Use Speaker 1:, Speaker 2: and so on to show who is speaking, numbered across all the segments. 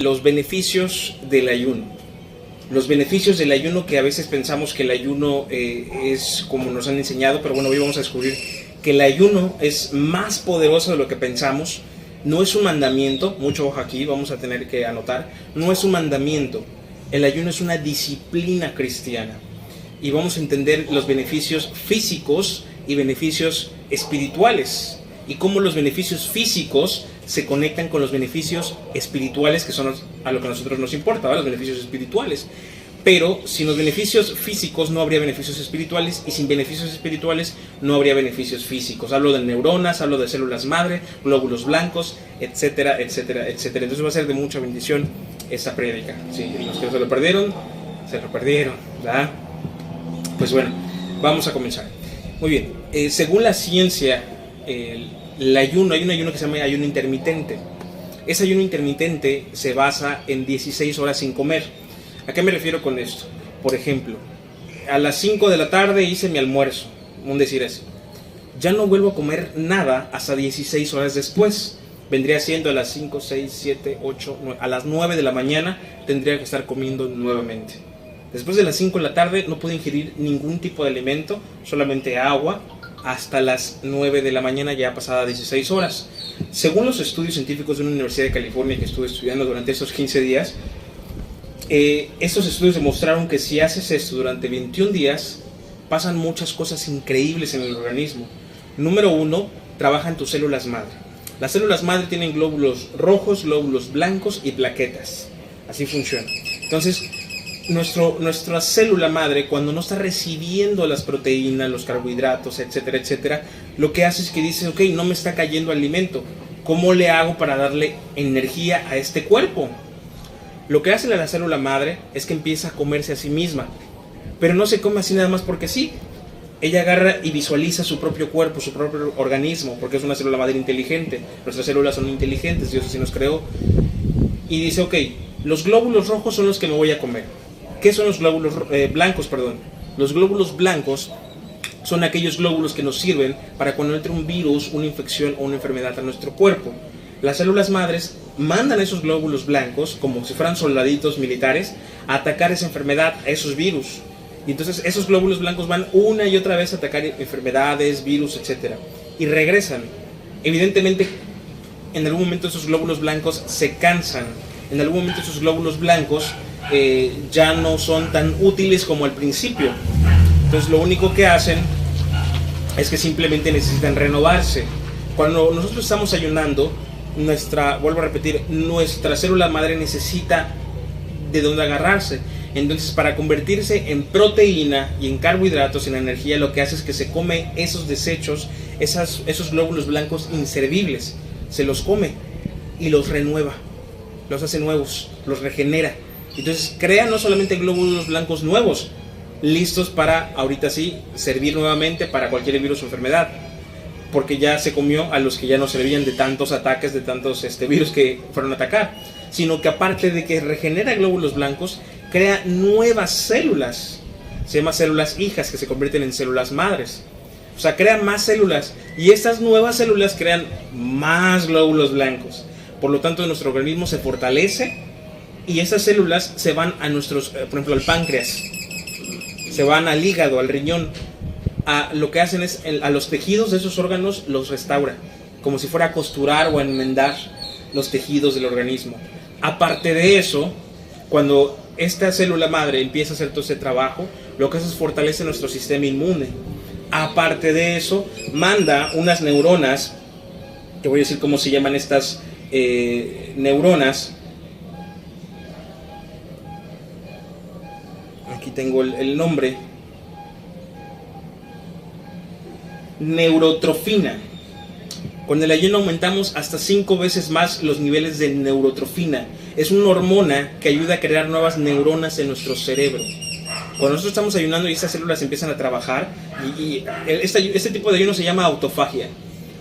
Speaker 1: los beneficios del ayuno. Los beneficios del ayuno que a veces pensamos que el ayuno eh, es como nos han enseñado, pero bueno, hoy vamos a descubrir que el ayuno es más poderoso de lo que pensamos. No es un mandamiento, mucho ojo aquí, vamos a tener que anotar, no es un mandamiento. El ayuno es una disciplina cristiana. Y vamos a entender los beneficios físicos y beneficios espirituales. Y cómo los beneficios físicos se conectan con los beneficios espirituales, que son a lo que a nosotros nos importa, los beneficios espirituales. Pero sin los beneficios físicos no habría beneficios espirituales y sin beneficios espirituales no habría beneficios físicos. Hablo de neuronas, hablo de células madre, glóbulos blancos, etcétera, etcétera, etcétera. Entonces va a ser de mucha bendición esta prédica. Sí, los que se lo perdieron, se lo perdieron, ¿verdad? Pues bueno, vamos a comenzar. Muy bien, eh, según la ciencia, el el ayuno, hay un ayuno que se llama ayuno intermitente. Ese ayuno intermitente se basa en 16 horas sin comer. ¿A qué me refiero con esto? Por ejemplo, a las 5 de la tarde hice mi almuerzo, un decir así. Ya no vuelvo a comer nada hasta 16 horas después. Vendría siendo a las 5, 6, 7, 8, 9, a las 9 de la mañana tendría que estar comiendo nuevamente. Después de las 5 de la tarde no puedo ingerir ningún tipo de alimento, solamente agua hasta las 9 de la mañana, ya pasada 16 horas. Según los estudios científicos de una universidad de California que estuve estudiando durante esos 15 días, eh, estos estudios demostraron que si haces esto durante 21 días, pasan muchas cosas increíbles en el organismo. Número uno, trabajan tus células madre. Las células madre tienen glóbulos rojos, glóbulos blancos y plaquetas. Así funciona. Entonces, nuestra célula madre, cuando no está recibiendo las proteínas, los carbohidratos, etcétera, etcétera, lo que hace es que dice, ok, no me está cayendo alimento. ¿Cómo le hago para darle energía a este cuerpo? Lo que hace la célula madre es que empieza a comerse a sí misma. Pero no se come así nada más porque sí. Ella agarra y visualiza su propio cuerpo, su propio organismo, porque es una célula madre inteligente. Nuestras células son inteligentes, Dios así nos creó. Y dice, ok, los glóbulos rojos son los que me voy a comer ¿Qué son los glóbulos eh, blancos? Perdón. Los glóbulos blancos son aquellos glóbulos que nos sirven para cuando entre un virus, una infección o una enfermedad a nuestro cuerpo. Las células madres mandan esos glóbulos blancos, como si fueran soldaditos militares, a atacar esa enfermedad, a esos virus. Y entonces esos glóbulos blancos van una y otra vez a atacar enfermedades, virus, etc. Y regresan. Evidentemente, en algún momento esos glóbulos blancos se cansan. En algún momento esos glóbulos blancos eh, ya no son tan útiles como al principio. Entonces lo único que hacen es que simplemente necesitan renovarse. Cuando nosotros estamos ayunando, nuestra, vuelvo a repetir, nuestra célula madre necesita de dónde agarrarse. Entonces, para convertirse en proteína y en carbohidratos, en energía, lo que hace es que se come esos desechos, esas, esos glóbulos blancos inservibles. Se los come y los renueva, los hace nuevos, los regenera. Entonces crea no solamente glóbulos blancos nuevos, listos para ahorita sí servir nuevamente para cualquier virus o enfermedad, porque ya se comió a los que ya no servían de tantos ataques, de tantos este, virus que fueron a atacar, sino que aparte de que regenera glóbulos blancos, crea nuevas células, se llama células hijas que se convierten en células madres. O sea, crea más células y estas nuevas células crean más glóbulos blancos. Por lo tanto, nuestro organismo se fortalece y esas células se van a nuestros, eh, por ejemplo, al páncreas, se van al hígado, al riñón. A, lo que hacen es a los tejidos de esos órganos los restaura, como si fuera a costurar o a enmendar los tejidos del organismo. Aparte de eso, cuando esta célula madre empieza a hacer todo ese trabajo, lo que hace es fortalece nuestro sistema inmune. Aparte de eso, manda unas neuronas, que voy a decir cómo se llaman estas eh, neuronas, tengo el, nombre, neurotrofina. Con el ayuno aumentamos hasta cinco veces más los niveles de neurotrofina. Es una hormona que ayuda a crear nuevas neuronas en nuestro cerebro. Cuando nosotros estamos ayunando y esas células empiezan a trabajar, y, este, este, tipo de ayuno se llama autofagia.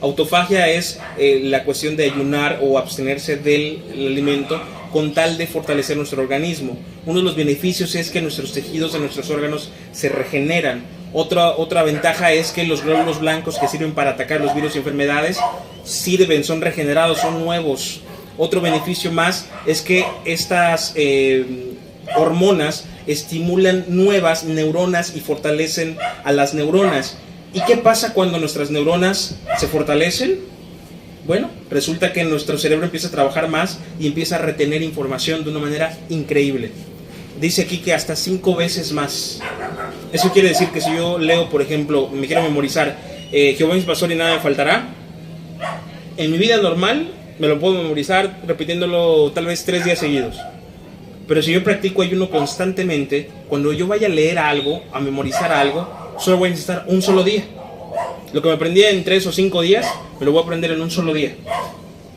Speaker 1: Autofagia es eh, la cuestión de ayunar o abstenerse del alimento con tal de fortalecer nuestro organismo. Uno de los beneficios es que nuestros tejidos de nuestros órganos se regeneran. Otra, otra ventaja es que los glóbulos blancos que sirven para atacar los virus y enfermedades sirven, son regenerados, son nuevos. Otro beneficio más es que estas eh, hormonas estimulan nuevas neuronas y fortalecen a las neuronas. ¿Y qué pasa cuando nuestras neuronas se fortalecen? Bueno, resulta que nuestro cerebro empieza a trabajar más y empieza a retener información de una manera increíble. Dice aquí que hasta cinco veces más. Eso quiere decir que si yo leo, por ejemplo, me quiero memorizar eh, Jehová mi pastor y nada me faltará, en mi vida normal me lo puedo memorizar repitiéndolo tal vez tres días seguidos. Pero si yo practico ayuno constantemente, cuando yo vaya a leer algo, a memorizar algo, solo voy a necesitar un solo día. Lo que me aprendí en tres o cinco días, me lo voy a aprender en un solo día.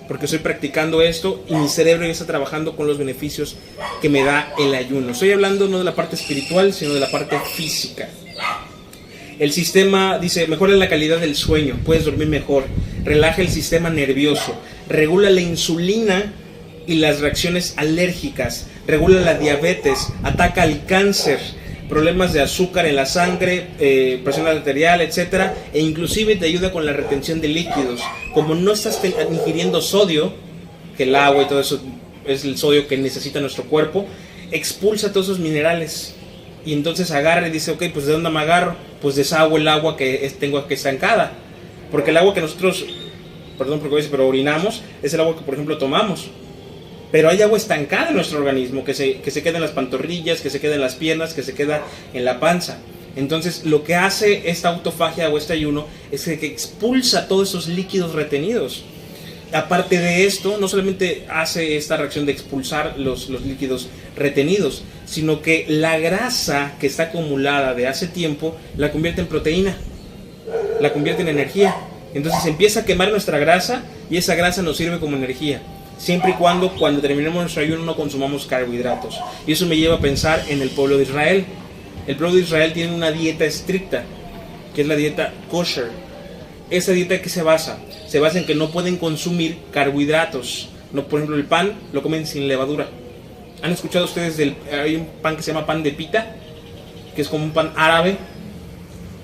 Speaker 1: Porque estoy practicando esto y mi cerebro ya está trabajando con los beneficios que me da el ayuno. Estoy hablando no de la parte espiritual, sino de la parte física. El sistema, dice, mejora la calidad del sueño, puedes dormir mejor, relaja el sistema nervioso, regula la insulina y las reacciones alérgicas, regula la diabetes, ataca el cáncer, problemas de azúcar en la sangre, eh, presión arterial, etcétera, e inclusive te ayuda con la retención de líquidos. Como no estás ingiriendo sodio, que el agua y todo eso es el sodio que necesita nuestro cuerpo, expulsa todos esos minerales. Y entonces agarra y dice, ok, pues ¿de dónde me agarro? Pues deshago el agua que tengo aquí estancada. Porque el agua que nosotros, perdón por pero orinamos, es el agua que por ejemplo tomamos pero hay agua estancada en nuestro organismo, que se, que se queda en las pantorrillas, que se queda en las piernas, que se queda en la panza. Entonces, lo que hace esta autofagia o este ayuno es que expulsa todos esos líquidos retenidos. Aparte de esto, no solamente hace esta reacción de expulsar los, los líquidos retenidos, sino que la grasa que está acumulada de hace tiempo la convierte en proteína, la convierte en energía. Entonces empieza a quemar nuestra grasa y esa grasa nos sirve como energía siempre y cuando cuando terminemos nuestro ayuno no consumamos carbohidratos. Y eso me lleva a pensar en el pueblo de Israel. El pueblo de Israel tiene una dieta estricta, que es la dieta kosher. ¿Esa dieta que se basa? Se basa en que no pueden consumir carbohidratos. No, por ejemplo, el pan lo comen sin levadura. ¿Han escuchado ustedes del hay un pan que se llama pan de pita? Que es como un pan árabe.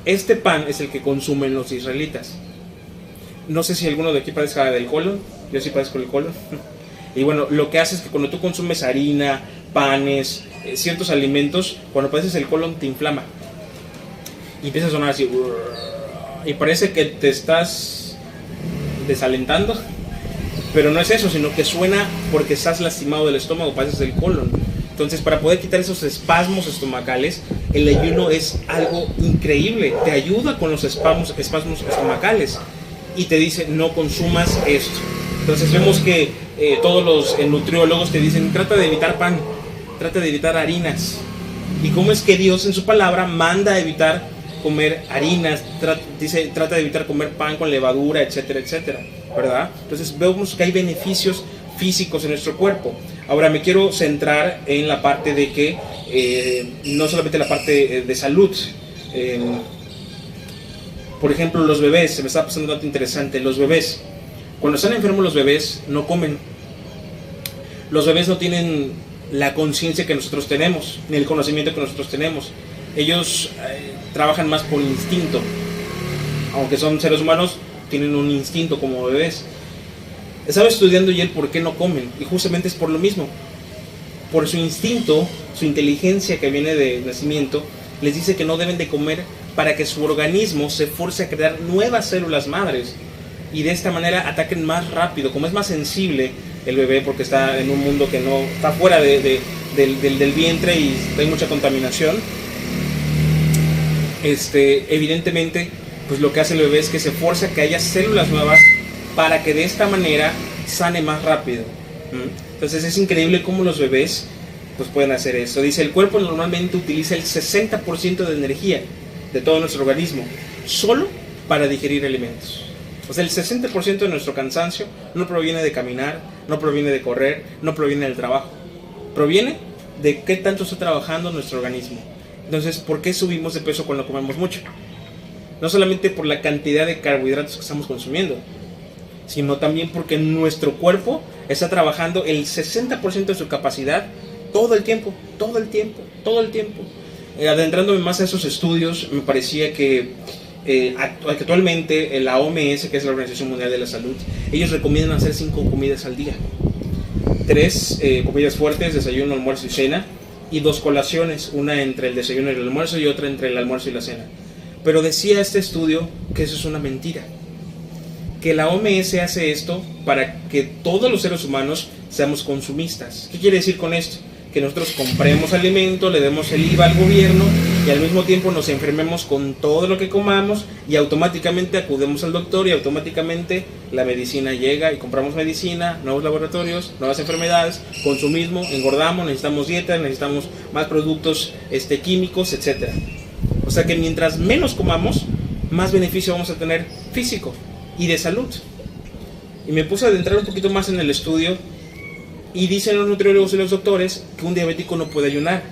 Speaker 1: Este pan es el que consumen los israelitas. No sé si alguno de aquí padezca del colon yo sí padezco el colon. Y bueno, lo que hace es que cuando tú consumes harina, panes, eh, ciertos alimentos, cuando padeces el colon te inflama. Y empieza a sonar así. Y parece que te estás desalentando. Pero no es eso, sino que suena porque estás lastimado del estómago, padeces el colon. Entonces, para poder quitar esos espasmos estomacales, el ayuno es algo increíble. Te ayuda con los espasmos, espasmos estomacales. Y te dice, no consumas esto entonces vemos que eh, todos los eh, nutriólogos te dicen, trata de evitar pan, trata de evitar harinas. ¿Y cómo es que Dios en su palabra manda a evitar comer harinas, dice, trata de evitar comer pan con levadura, etcétera, etcétera, ¿verdad? Entonces vemos que hay beneficios físicos en nuestro cuerpo. Ahora me quiero centrar en la parte de que, eh, no solamente la parte de salud, por ejemplo, los bebés, se me está pasando dato interesante, los bebés, cuando están enfermos los bebés no comen. Los bebés no tienen la conciencia que nosotros tenemos, ni el conocimiento que nosotros tenemos. Ellos eh, trabajan más por instinto. Aunque son seres humanos, tienen un instinto como bebés. Estaba estudiando y él por qué no comen. Y justamente es por lo mismo. Por su instinto, su inteligencia que viene de nacimiento, les dice que no deben de comer para que su organismo se force a crear nuevas células madres y de esta manera ataquen más rápido. Como es más sensible el bebé porque está en un mundo que no está fuera de, del, vientre y hay mucha contaminación, este, evidentemente pues lo que hace el bebé es que se fuerza a que haya células nuevas para que de esta manera sane más rápido. Entonces es increíble cómo los bebés pues pueden hacer eso. Dice, el cuerpo normalmente utiliza el 60% de energía de todo nuestro organismo solo para digerir alimentos. O sea, el 60% de nuestro cansancio no proviene de caminar, no proviene de correr, no proviene del trabajo. Proviene de qué tanto está trabajando nuestro organismo. Entonces, ¿por qué subimos de peso cuando comemos mucho? No solamente por la cantidad de carbohidratos que estamos consumiendo, sino también porque nuestro cuerpo está trabajando el 60% de su capacidad todo el tiempo, todo el tiempo, todo el tiempo. Eh, adentrándome más a esos estudios, me parecía que eh, actualmente la OMS, que es la Organización Mundial de la Salud, ellos recomiendan hacer cinco comidas al día. tres eh, comidas fuertes, desayuno, almuerzo y cena, y dos colaciones, una entre el desayuno y el almuerzo y otra entre el almuerzo y la cena. Pero decía este estudio que eso es una mentira. Que la OMS hace esto para que todos los seres humanos seamos consumistas. ¿Qué quiere decir con esto? Que nosotros compremos alimento, le demos el IVA al gobierno y al mismo tiempo nos enfermemos con todo lo que comamos y automáticamente acudemos al doctor y automáticamente la medicina llega y compramos medicina, nuevos laboratorios, nuevas enfermedades, consumismo, engordamos, necesitamos dieta, necesitamos más productos este, químicos, etc. O sea que mientras menos comamos, más beneficio vamos a tener físico y de salud. Y me puse a adentrar un poquito más en el estudio y dicen los nutriólogos y los doctores que un diabético no puede ayunar.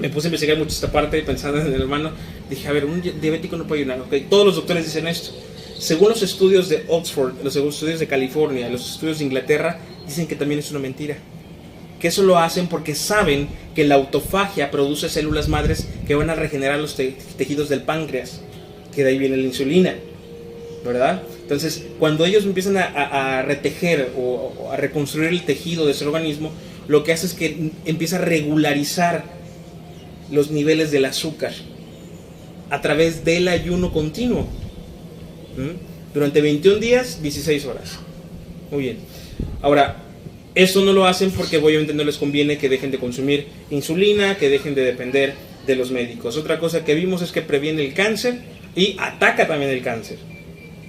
Speaker 1: Me puse a investigar mucho esta parte pensando en el hermano. Dije, a ver, un diabético no puede ayunar. Okay, todos los doctores dicen esto. Según los estudios de Oxford, los estudios de California, los estudios de Inglaterra, dicen que también es una mentira. Que eso lo hacen porque saben que la autofagia produce células madres que van a regenerar los tejidos del páncreas, que de ahí viene la insulina. ¿verdad? Entonces, cuando ellos empiezan a, retejer o, a reconstruir el tejido de ese organismo, lo que hace es que empieza a regularizar los niveles del azúcar a través del ayuno continuo. Durante 21 días, 16 horas. Muy bien. Ahora, esto no lo hacen porque obviamente no les conviene que dejen de consumir insulina, que dejen de depender de los médicos. Otra cosa que vimos es que previene el cáncer y ataca también el cáncer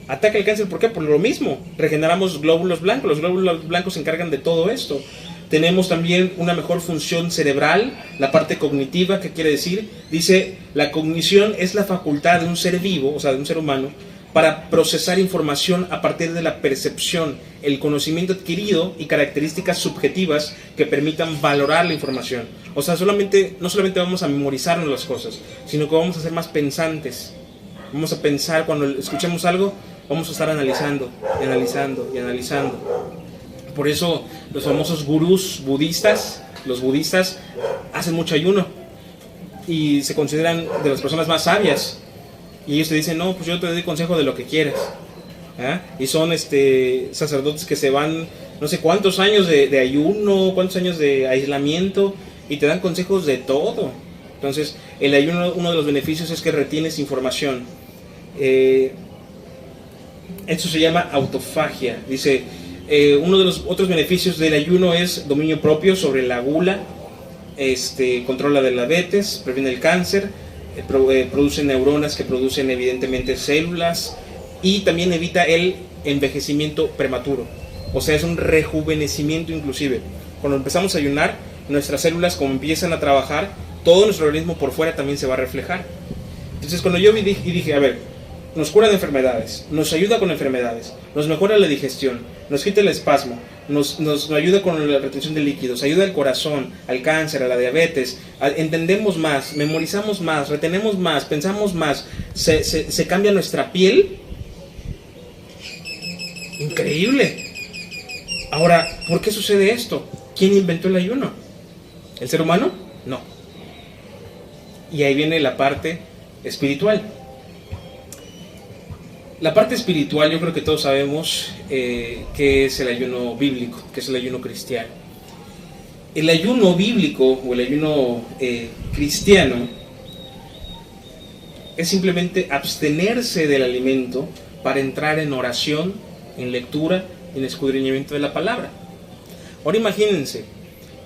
Speaker 1: ataca el cáncer. ¿Por qué? Por lo mismo. Regeneramos glóbulos blancos. Los glóbulos blancos se encargan de todo esto. Tenemos también una mejor función cerebral, la parte cognitiva, ¿qué quiere decir? Dice, la cognición es la facultad de un ser vivo, o sea, de un ser humano, para procesar información a partir de la percepción, el conocimiento adquirido y características subjetivas que permitan valorar la información. O sea, solamente, no solamente vamos a memorizarnos las cosas, sino que vamos a ser más pensantes. Vamos a pensar cuando escuchemos algo, vamos a estar analizando, y analizando y analizando. Por eso los famosos gurús budistas, los budistas hacen mucho ayuno y se consideran de las personas más sabias. Y ellos te dicen, no, pues yo te doy consejo de lo que quieras. ¿ah? Y son este, sacerdotes que se van no sé cuántos años de, de ayuno, cuántos años de aislamiento y te dan consejos de todo. Entonces, el ayuno, uno de los beneficios es que retienes información. Eh, esto se llama autofagia. Dice, eh, uno de los otros beneficios del ayuno es dominio propio sobre la gula, este, controla la diabetes, previene el cáncer, eh, eh, produce neuronas que producen evidentemente células y también evita el envejecimiento prematuro. O sea, es un rejuvenecimiento inclusive. Cuando empezamos a ayunar, nuestras células como empiezan a trabajar, todo nuestro organismo por fuera también se va a reflejar. Entonces cuando yo vi y dije, a ver, nos cura de enfermedades, nos ayuda con enfermedades, nos mejora la digestión, nos quita el espasmo, nos, nos ayuda con la retención de líquidos, ayuda al corazón, al cáncer, a la diabetes, entendemos más, memorizamos más, retenemos más, pensamos más, se, se cambia nuestra piel. Increíble. Ahora, ¿por qué sucede esto? ¿Quién inventó el ayuno? ¿El ser humano? No. Y ahí viene la parte espiritual. La parte espiritual, yo creo que todos sabemos eh, que es el ayuno bíblico, que es el ayuno cristiano. El ayuno bíblico o el ayuno eh, cristiano es simplemente abstenerse del alimento para entrar en oración, en lectura, en escudriñamiento de la palabra. Ahora imagínense,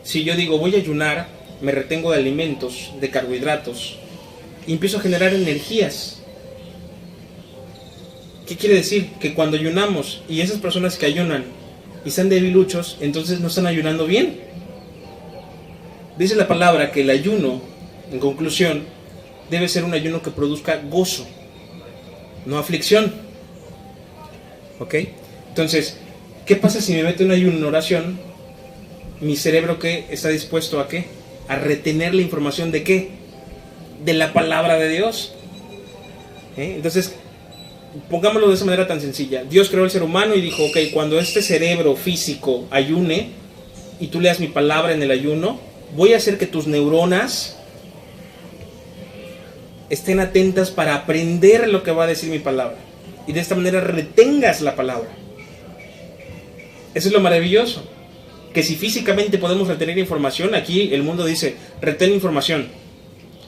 Speaker 1: si yo digo voy a ayunar, me retengo de alimentos, de carbohidratos, y empiezo a generar energías ¿Qué quiere decir? Que cuando ayunamos y esas personas que ayunan y están debiluchos, entonces no están ayunando bien. Dice la palabra que el ayuno, en conclusión, debe ser un ayuno que produzca gozo, no aflicción. ¿Ok? Entonces, ¿qué pasa si me meto en ayuno en oración? Mi cerebro que está dispuesto a qué? A retener la información de qué? De la palabra de Dios. ¿Eh? Entonces, pongámoslo de esa manera tan sencilla. Dios creó el ser humano y dijo, ok, cuando este cerebro físico ayune y tú leas mi palabra en el ayuno, voy a hacer que tus neuronas estén atentas para aprender lo que va a decir mi palabra. Y de esta manera retengas la palabra. Eso es lo maravilloso. que si físicamente podemos retener información, aquí el mundo dice, retén información.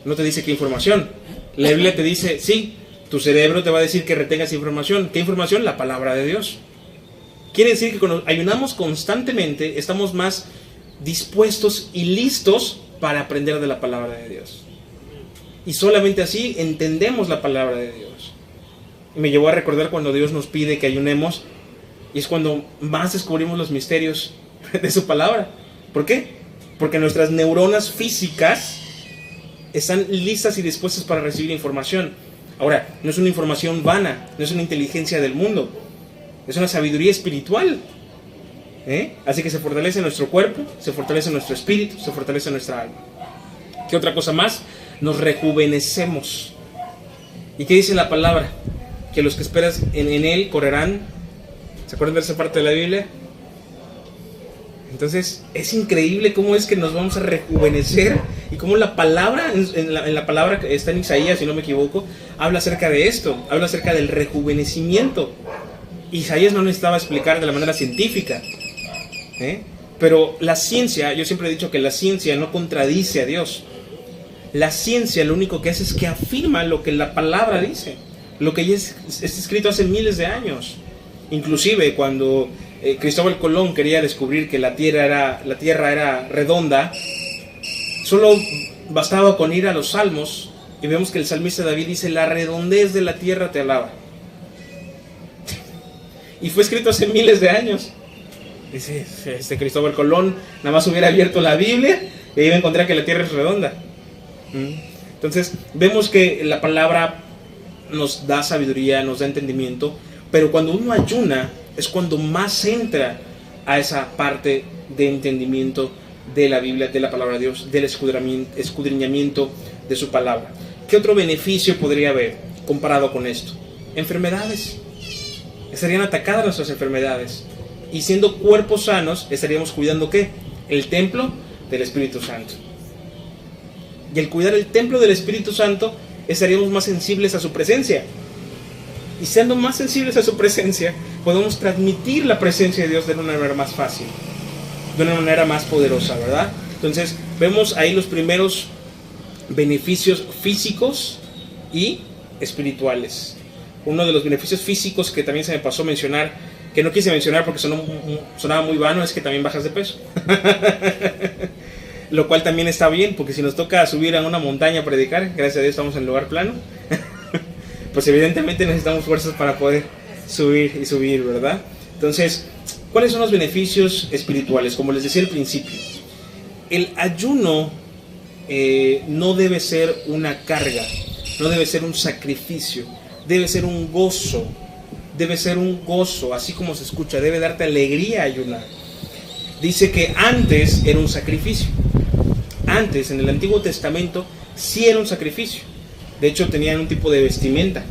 Speaker 1: No te dice qué información. La Biblia te dice, sí, tu cerebro te va a decir que retengas información. ¿Qué información? La palabra de Dios. Quiere decir que cuando ayunamos constantemente estamos más dispuestos y listos para aprender de la palabra de Dios. Y solamente así entendemos la palabra de Dios. Y me llevó a recordar cuando Dios nos pide que ayunemos y es cuando más descubrimos los misterios de su palabra. ¿Por qué? Porque nuestras neuronas físicas están listas y dispuestas para recibir información. Ahora, no es una información vana, no es una inteligencia del mundo, es una sabiduría espiritual. ¿eh? Así que se fortalece nuestro cuerpo, se fortalece nuestro espíritu, se fortalece nuestra alma. ¿Qué otra cosa más? Nos rejuvenecemos. ¿Y qué dice la palabra? Que los que esperas en, en Él correrán. ¿Se acuerdan de esa parte de la Biblia? Entonces es increíble cómo es que nos vamos a rejuvenecer y cómo la palabra, en, la, palabra que está en Isaías, si no me equivoco, habla acerca de esto, habla acerca del rejuvenecimiento. Isaías no necesitaba explicar de la manera científica, ¿eh? pero la ciencia, yo siempre he dicho que la ciencia no contradice a Dios. La ciencia lo único que hace es que afirma lo que la palabra dice, lo que ya está escrito hace miles de años. Inclusive cuando eh, Cristóbal Colón quería descubrir que la tierra, era, la tierra era redonda, solo bastaba con ir a los salmos y vemos que el salmista David dice, la redondez de la tierra te alaba. Y fue escrito hace miles de años. Dice, este Cristóbal Colón nada más hubiera abierto la Biblia y iba a encontrar que la tierra es redonda. ¿Mm? Entonces, vemos que la palabra nos da sabiduría, nos da entendimiento, pero cuando uno ayuna, es cuando más entra a esa parte de entendimiento de la Biblia, de la palabra de Dios, del escudriñamiento de su palabra. ¿Qué otro beneficio podría haber comparado con esto? Enfermedades. Estarían atacadas nuestras enfermedades. Y siendo cuerpos sanos, estaríamos cuidando qué? El templo del Espíritu Santo. Y al cuidar el templo del Espíritu Santo, estaríamos más sensibles a su presencia. Y siendo más sensibles a su presencia, podemos transmitir la presencia de Dios de una manera más fácil, de una manera más poderosa, ¿verdad? Entonces, vemos ahí los primeros beneficios físicos y espirituales. Uno de los beneficios físicos que también se me pasó mencionar, que no quise mencionar porque sonaba muy vano, es que también bajas de peso. Lo cual también está bien, porque si nos toca subir a una montaña a predicar, gracias a Dios estamos en lugar plano, pues evidentemente necesitamos fuerzas para poder subir y subir, ¿verdad? Entonces, ¿cuáles son los beneficios espirituales? Como les decía al principio, el ayuno eh, no debe ser una carga, no debe ser un sacrificio, debe ser un gozo, debe ser un gozo, así como se escucha, debe darte alegría ayunar. Dice que antes era un sacrificio. Antes, en el Antiguo Testamento, sí era un sacrificio. De hecho, tenían un tipo de vestimenta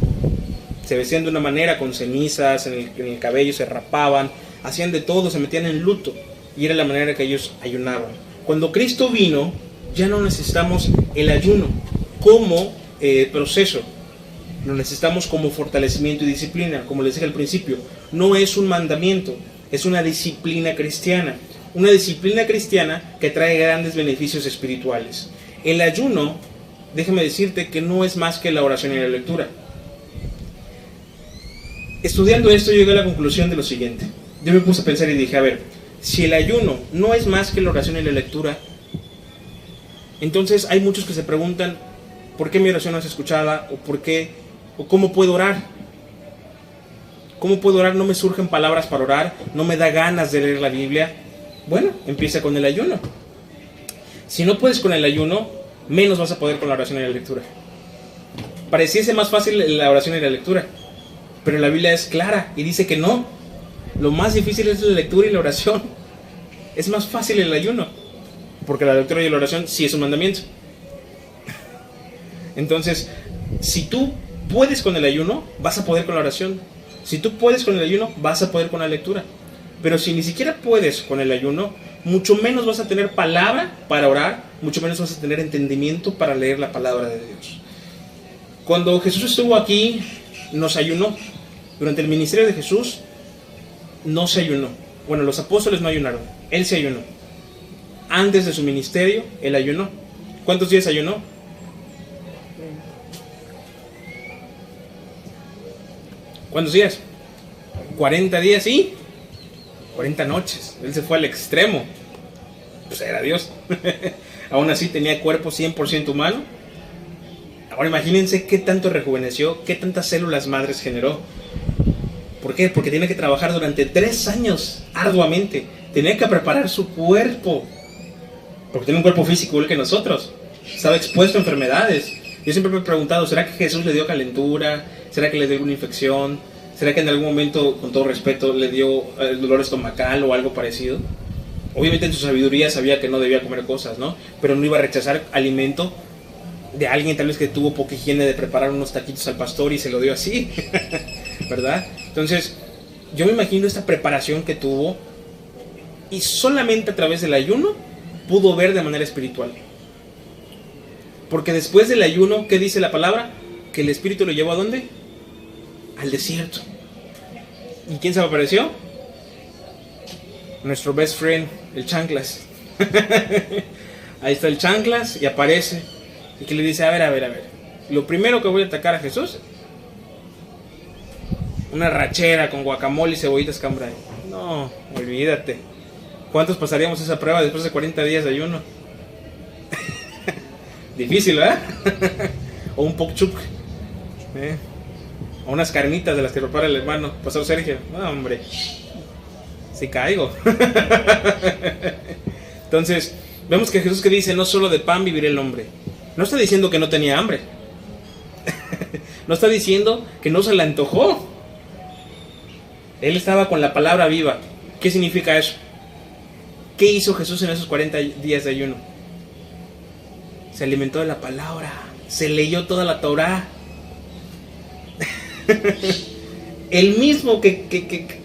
Speaker 1: se vestían de una manera, con cenizas en el, cabello, se rapaban, hacían de todo, se metían en luto. Y era la manera que ellos ayunaban. Cuando Cristo vino, ya no necesitamos el ayuno como eh, proceso. Lo necesitamos como fortalecimiento y disciplina, como les dije al principio. No es un mandamiento, es una disciplina cristiana. Una disciplina cristiana que trae grandes beneficios espirituales. El ayuno, déjame decirte que no es más que la oración y la lectura estudiando esto llegué a la conclusión de lo siguiente. Yo me puse a pensar y dije, a ver, si el ayuno no es más que la oración y la lectura, entonces hay muchos que se preguntan, ¿por qué mi oración no es escuchada? ¿O por qué? ¿O cómo puedo orar? ¿Cómo puedo orar? No me surgen palabras para orar, no me da ganas de leer la Biblia. Bueno, empieza con el ayuno. Si no puedes con el ayuno, menos vas a poder con la oración y la lectura. Pareciese más fácil la oración y la lectura, pero la Biblia es clara y dice que no. Lo más difícil es la lectura y la oración. Es más fácil el ayuno. Porque la lectura y la oración sí es un mandamiento. Entonces, si tú puedes con el ayuno, vas a poder con la oración. Si tú puedes con el ayuno, vas a poder con la lectura. Pero si ni siquiera puedes con el ayuno, mucho menos vas a tener palabra para orar, mucho menos vas a tener entendimiento para leer la palabra de Dios. Cuando Jesús estuvo aquí nos ayunó. Durante el ministerio de Jesús no se ayunó. Bueno, los apóstoles no ayunaron, él se ayunó. Antes de su ministerio, él ayunó. ¿Cuántos días ayunó? ¿Cuántos días? 40 días y 40 noches. Él se fue al extremo. Pues era Dios. Aún así tenía cuerpo 100% humano. Ahora imagínense qué tanto rejuveneció, qué tantas células madres generó. ¿Por qué? Porque tiene que trabajar durante tres años arduamente. Tenía que preparar su cuerpo. Porque tiene un cuerpo físico igual que nosotros. Estaba expuesto a enfermedades. Yo siempre me he preguntado, ¿será que Jesús le dio calentura? ¿Será que le dio una infección? ¿Será que en algún momento, con todo respeto, le dio el eh, dolor estomacal o algo parecido? Obviamente en su sabiduría sabía que no debía comer cosas, ¿no? Pero no iba a rechazar alimento de alguien tal vez que tuvo poca higiene de preparar unos taquitos al pastor y se lo dio así, ¿verdad? Entonces, yo me imagino esta preparación que tuvo y solamente a través del ayuno pudo ver de manera espiritual. Porque después del ayuno, ¿qué dice la palabra? Que el Espíritu lo llevó a dónde? Al desierto. ¿Y quién se apareció? Nuestro best friend, el Chanclas. Ahí está el Chanclas y aparece. Y que le dice, a ver, a ver, a ver. Lo primero que voy a atacar a Jesús, una rachera con guacamole y cebollitas cambray. No, olvídate. ¿Cuántos pasaríamos esa prueba después de 40 días de ayuno? Difícil, ¿verdad? o un pokchuk. ¿eh? O unas carnitas de las que prepara el hermano, Pastor Sergio. No, hombre. Si caigo. Entonces, vemos que Jesús que dice, no solo de pan vivirá el hombre. No está diciendo que no tenía hambre. no está diciendo que no se le antojó. Él estaba con la palabra viva. ¿Qué significa eso? ¿Qué hizo Jesús en esos 40 días de ayuno? se alimentó de la palabra, se leyó toda la Torah. el mismo que,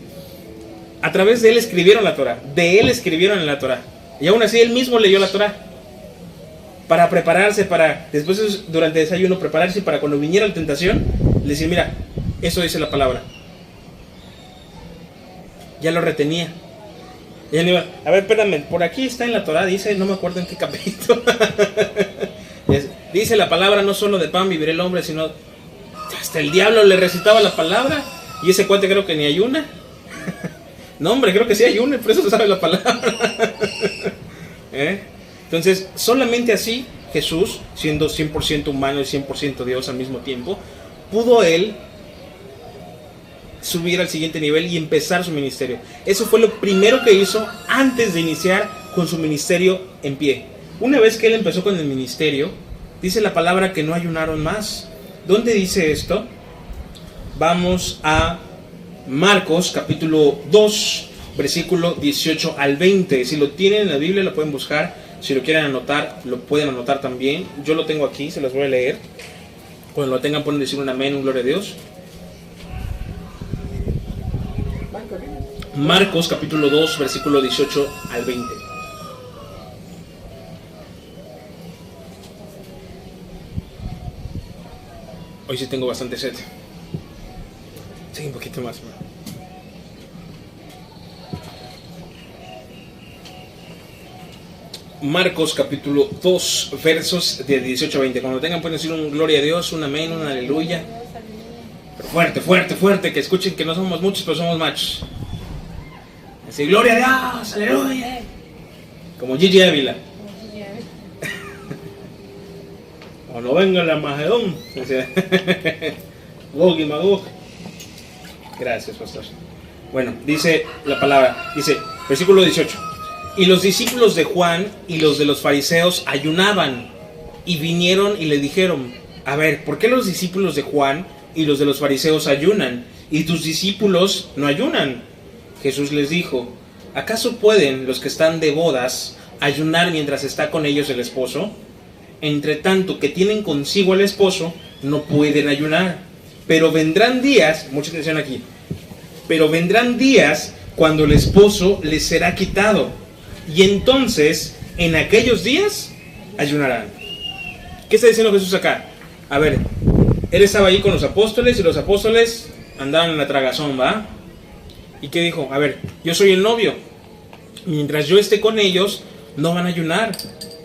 Speaker 1: a través de él escribieron la Torah, de él escribieron la Torah. Y aún así él mismo leyó la Torah. Para prepararse, para después durante el desayuno prepararse para cuando viniera la tentación, decía, mira, eso dice la palabra. Ya lo retenía. A ver, espérame, por aquí está en la Torah, dice, no me acuerdo en qué capítulo. dice la palabra, no solo de pan vivirá el hombre, sino hasta el diablo le recitaba la palabra. Y ese cuate creo que ni hay una. no, hombre, creo que sí hay una, por eso se sabe la palabra. ¿Eh? Entonces, solamente así Jesús, siendo 100% humano y 100% Dios al mismo tiempo, pudo él subir al siguiente nivel y empezar su ministerio. Eso fue lo primero que hizo antes de iniciar con su ministerio en pie. Una vez que él empezó con el ministerio, dice la palabra que no ayunaron más. ¿Dónde dice esto? Vamos a Marcos capítulo 2, versículo 18 al 20. Si lo tienen en la Biblia lo pueden buscar. Si lo quieren anotar, lo pueden anotar también. Yo lo tengo aquí, se los voy a leer. Cuando lo tengan pueden decir un amén, un gloria a Dios. Marcos capítulo 2, versículo 18 al 20. Hoy sí tengo bastante sed. Sí, un poquito más. Marcos capítulo 2, versos de 18 a 20. Cuando tengan pueden decir un gloria a Dios, un amén, un aleluya. Pero fuerte, fuerte, fuerte, que escuchen que no somos muchos, pero somos machos. Así, gloria a Dios, aleluya. Como Gigi Ávila. o no venga la Magedón. Gogi Magog. Gracias, pastor. Bueno, dice la palabra, dice, versículo 18. Y los discípulos de Juan y los de los fariseos ayunaban y vinieron y le dijeron, a ver, ¿por qué los discípulos de Juan y los de los fariseos ayunan y tus discípulos no ayunan? Jesús les dijo, ¿acaso pueden los que están de bodas ayunar mientras está con ellos el esposo? Entre tanto que tienen consigo al esposo, no pueden ayunar. Pero vendrán días, mucha atención aquí, pero vendrán días cuando el esposo les será quitado. Y entonces, en aquellos días, ayunarán. ¿Qué está diciendo Jesús acá? A ver, él estaba ahí con los apóstoles y los apóstoles andaban en la tragazón, ¿va? ¿Y qué dijo? A ver, yo soy el novio. Mientras yo esté con ellos, no van a ayunar.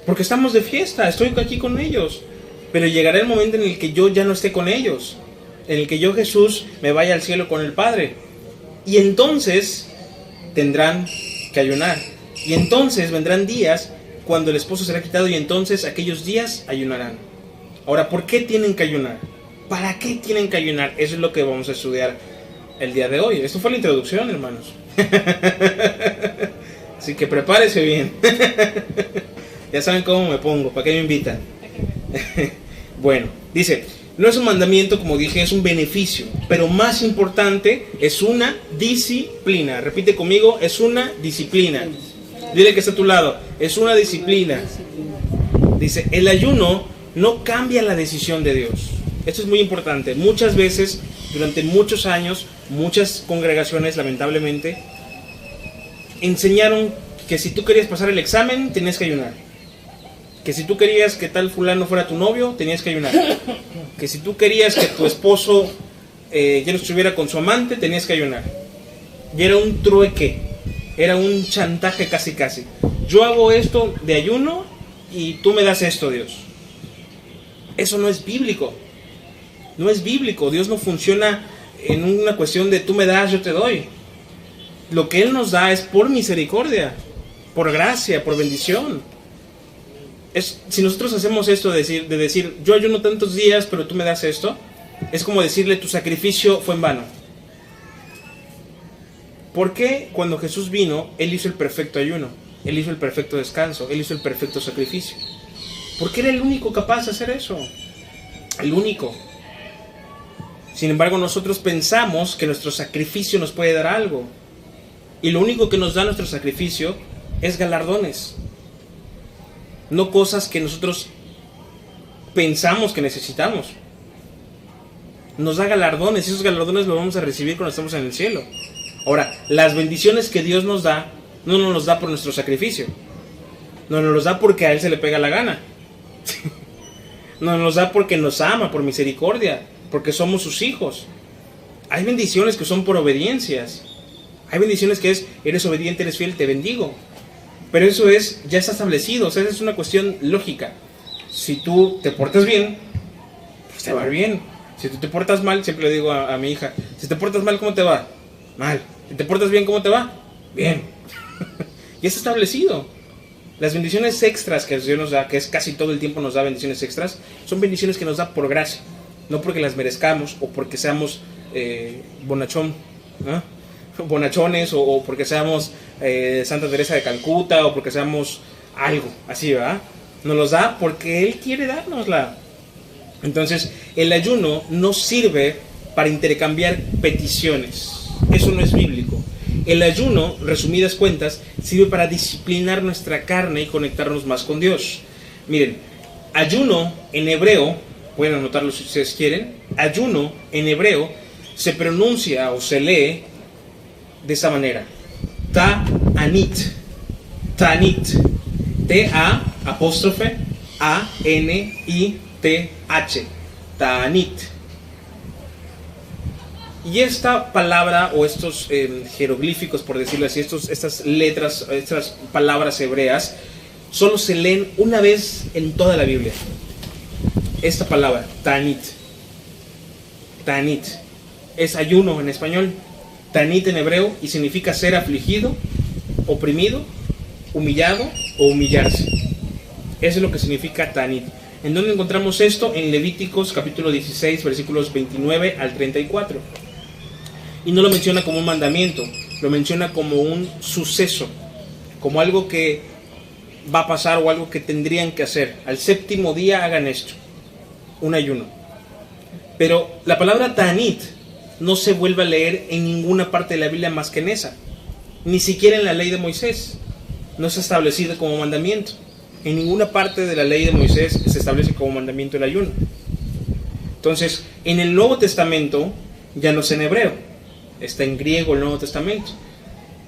Speaker 1: Porque estamos de fiesta, estoy aquí con ellos. Pero llegará el momento en el que yo ya no esté con ellos. En el que yo, Jesús, me vaya al cielo con el Padre. Y entonces tendrán que ayunar. Y entonces vendrán días cuando el esposo será quitado y entonces aquellos días ayunarán. Ahora, ¿por qué tienen que ayunar? ¿Para qué tienen que ayunar? Eso es lo que vamos a estudiar el día de hoy. Esto fue la introducción, hermanos. Así que prepárese bien. ya saben cómo me pongo, ¿para qué me invitan? bueno, dice, no es un mandamiento, como dije, es un beneficio, pero más importante es una disciplina. Repite conmigo, es una disciplina. Dile que está a tu lado, es una disciplina. Dice, el ayuno no cambia la decisión de Dios. Esto es muy importante. Muchas veces, durante muchos años, muchas congregaciones, lamentablemente, enseñaron que si tú querías pasar el examen, tenías que ayunar. Que si tú querías que tal fulano fuera tu novio, tenías que ayunar. Que si tú querías que tu esposo eh, ya no estuviera con su amante, tenías que ayunar. Y era un trueque, era un chantaje casi casi. Yo hago esto de ayuno y tú me das esto, Dios. Eso no es bíblico. No es bíblico. Dios no funciona en una cuestión de tú me das, yo te doy. Lo que Él nos da es por misericordia, por gracia, por bendición. Es, si nosotros hacemos esto de decir, de decir, yo ayuno tantos días, pero tú me das esto, es como decirle, tu sacrificio fue en vano. ¿Por qué cuando Jesús vino, Él hizo el perfecto ayuno? Él hizo el perfecto descanso, Él hizo el perfecto sacrificio. Porque era el único capaz de hacer eso. El único. Sin embargo, nosotros pensamos que nuestro sacrificio nos puede dar algo. Y lo único que nos da nuestro sacrificio es galardones. No cosas que nosotros pensamos que necesitamos. Nos da galardones y esos galardones los vamos a recibir cuando estamos en el cielo. Ahora, las bendiciones que Dios nos da, no nos los da por nuestro sacrificio. No nos los da porque a Él se le pega la gana. no nos los da porque nos ama, por misericordia porque somos sus hijos. Hay bendiciones que son por obediencias. Hay bendiciones que es, eres obediente, eres fiel, te bendigo. Pero eso es, ya está establecido, o sea, es una cuestión lógica. Si tú te portas bien, pues te va bien. Si tú te portas mal, siempre le digo a, mi hija, si te portas mal, ¿cómo te va? Mal. Si te portas bien, ¿cómo te va? Bien. ya está establecido. Las bendiciones extras que Dios nos da, que es casi todo el tiempo nos da bendiciones extras, son bendiciones que nos da por gracia no porque las merezcamos o porque seamos eh, bonachón, bonachones o, porque seamos eh, Santa Teresa de Calcuta o porque seamos algo así, ¿verdad? Nos los da porque Él quiere dárnosla. Entonces, el ayuno no sirve para intercambiar peticiones. Eso no es bíblico. El ayuno, resumidas cuentas, sirve para disciplinar nuestra carne y conectarnos más con Dios. Miren, ayuno en hebreo pueden anotarlo si ustedes quieren, ayuno en hebreo se pronuncia o se lee de esta manera. Ta-anit. Tanit. T-A apóstrofe A-N-I-T-H. Tanit. Y esta palabra o estos em, jeroglíficos, por decirlo así, estos, estas letras, estas palabras hebreas, solo se leen una vez en toda la Biblia esta palabra, tanit. Tanit. Es ayuno en español, tanit en hebreo y significa ser afligido, oprimido, humillado o humillarse. Eso es lo que significa tanit. ¿En dónde encontramos esto? En Levíticos capítulo 16, versículos 29 al 34. Y no lo menciona como un mandamiento, lo menciona como un suceso, como algo que va a pasar o algo que tendrían que hacer. Al séptimo día hagan esto un ayuno. Pero la palabra Tanit no se vuelve a leer en ninguna parte de la Biblia más que en esa. Ni siquiera en la ley de Moisés. No se establecido como mandamiento. En ninguna parte de la ley de Moisés se establece como mandamiento el ayuno. Entonces, en el Nuevo Testamento ya no es en hebreo. Está en griego el Nuevo Testamento.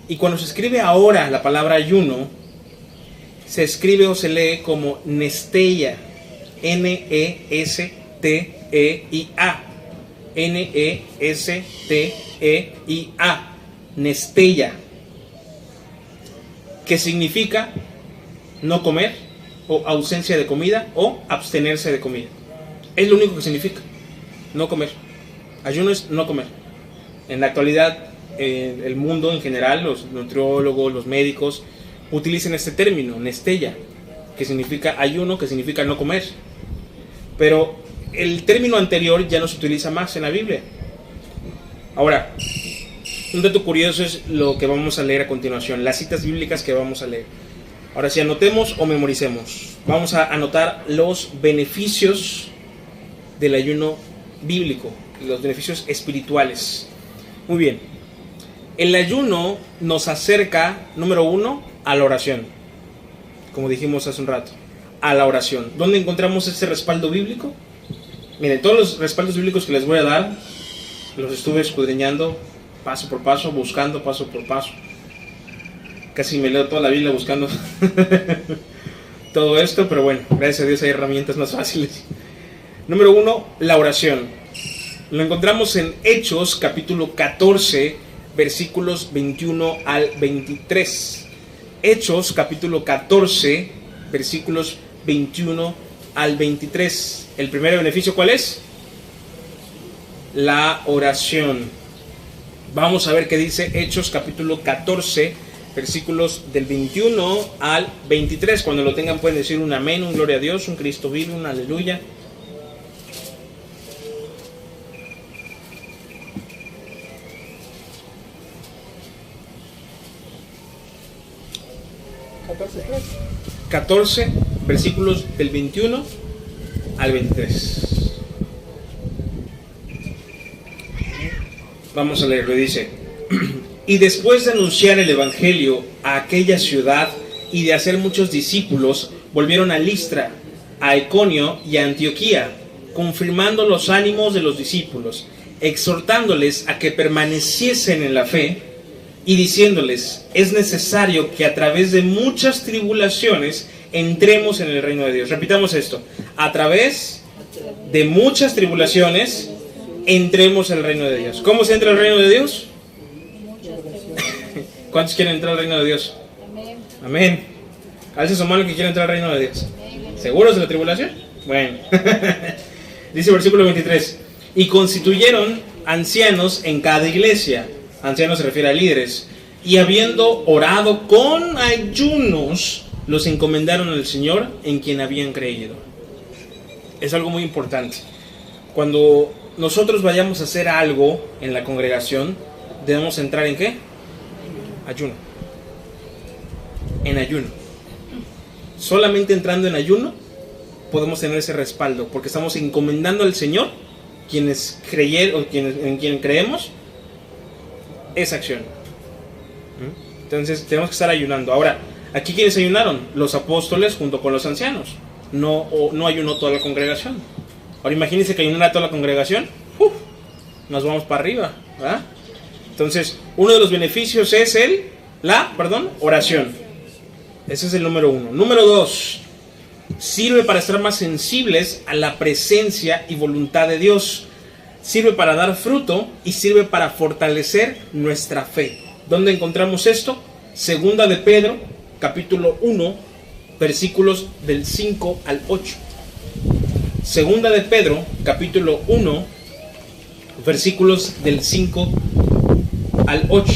Speaker 1: Y cuando se escribe ahora la palabra ayuno, se escribe o se lee como nesteia N-E-S-T-E-I-A. N-E-S-T-E-I-A. nestella, que significa no comer o ausencia de comida o abstenerse de comida. Es lo único que significa, no comer. Ayuno es no comer. En la actualidad, eh, el mundo en general, los nutriólogos, los médicos, utilizan este término, nestella, que significa ayuno, que significa no comer. Pero el término anterior ya no se utiliza más en la Biblia. Ahora, un dato curioso es lo que vamos a leer a continuación, las citas bíblicas que vamos a leer. Ahora, si anotemos o memoricemos, vamos a anotar los beneficios del ayuno bíblico, los beneficios espirituales. Muy bien, el ayuno nos acerca, número uno, a la oración, como dijimos hace un rato, a la oración. ¿Dónde encontramos ese respaldo bíblico? Miren, todos los respaldos bíblicos que les voy a dar, los estuve escudriñando paso por paso, buscando paso por paso. Casi me leo toda la Biblia buscando todo esto, pero bueno, gracias a Dios hay herramientas más fáciles. Número uno, la oración. Lo encontramos en Hechos capítulo 14, versículos 21 al 23. Hechos capítulo 14, versículos 21 al 23. ¿El primer beneficio cuál es? La oración. Vamos a ver qué dice Hechos capítulo 14, versículos del 21 al 23. Cuando lo tengan pueden decir un amén, un gloria a Dios, un Cristo vive, un aleluya. ...14, versículos del 21 al 23. Vamos a leerlo, dice, y después de anunciar el Evangelio a aquella ciudad y de hacer muchos discípulos, volvieron a Listra, a Iconio y a Antioquía, confirmando los ánimos de los discípulos, exhortándoles a que permaneciesen en la fe y diciéndoles, es necesario que a través de muchas tribulaciones entremos en el reino de Dios. Repitamos esto, a través de muchas tribulaciones entremos al reino de Dios. ¿Cómo se entra al reino de Dios? ¿Cuántos quieren entrar al reino de Dios? Amén. Alce su mano que quiere entrar al reino de Dios. ¿Seguros de la tribulación? Bueno. Dice el versículo 23. Y constituyeron ancianos en cada iglesia. Ancianos se refiere a líderes. Y habiendo orado con ayunos, los encomendaron al Señor en quien habían creído. Es algo muy importante. Cuando nosotros vayamos a hacer algo en la congregación, debemos entrar en qué? Ayuno. En ayuno. Solamente entrando en ayuno podemos tener ese respaldo, porque estamos encomendando al Señor, quienes creyeron, quienes, en quien creemos, esa acción. Entonces tenemos que estar ayunando. Ahora, aquí quienes ayunaron, los apóstoles junto con los ancianos. No, no ayunó toda la congregación. Ahora imagínense que ayunara toda la congregación. nos vamos para arriba. Entonces, uno de los beneficios es el, la, perdón, oración. Ese es el número uno. Número dos, sirve para estar más sensibles a la presencia y voluntad de Dios. Sirve para dar fruto y sirve para fortalecer nuestra fe. ¿Dónde encontramos esto? Segunda de Pedro, capítulo 1, versículos del 5 al 8. Segunda de Pedro, capítulo 1, versículos del 5 al 8.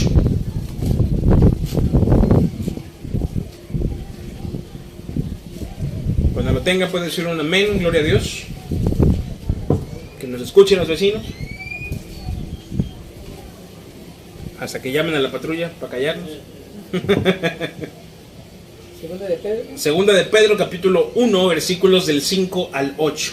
Speaker 1: Cuando lo tenga puede decir un amén, gloria a Dios. Nos escuchen los vecinos. Hasta que llamen a la patrulla para callarnos. Segunda de Pedro. Segunda de Pedro, capítulo 1, versículos del 5 al 8.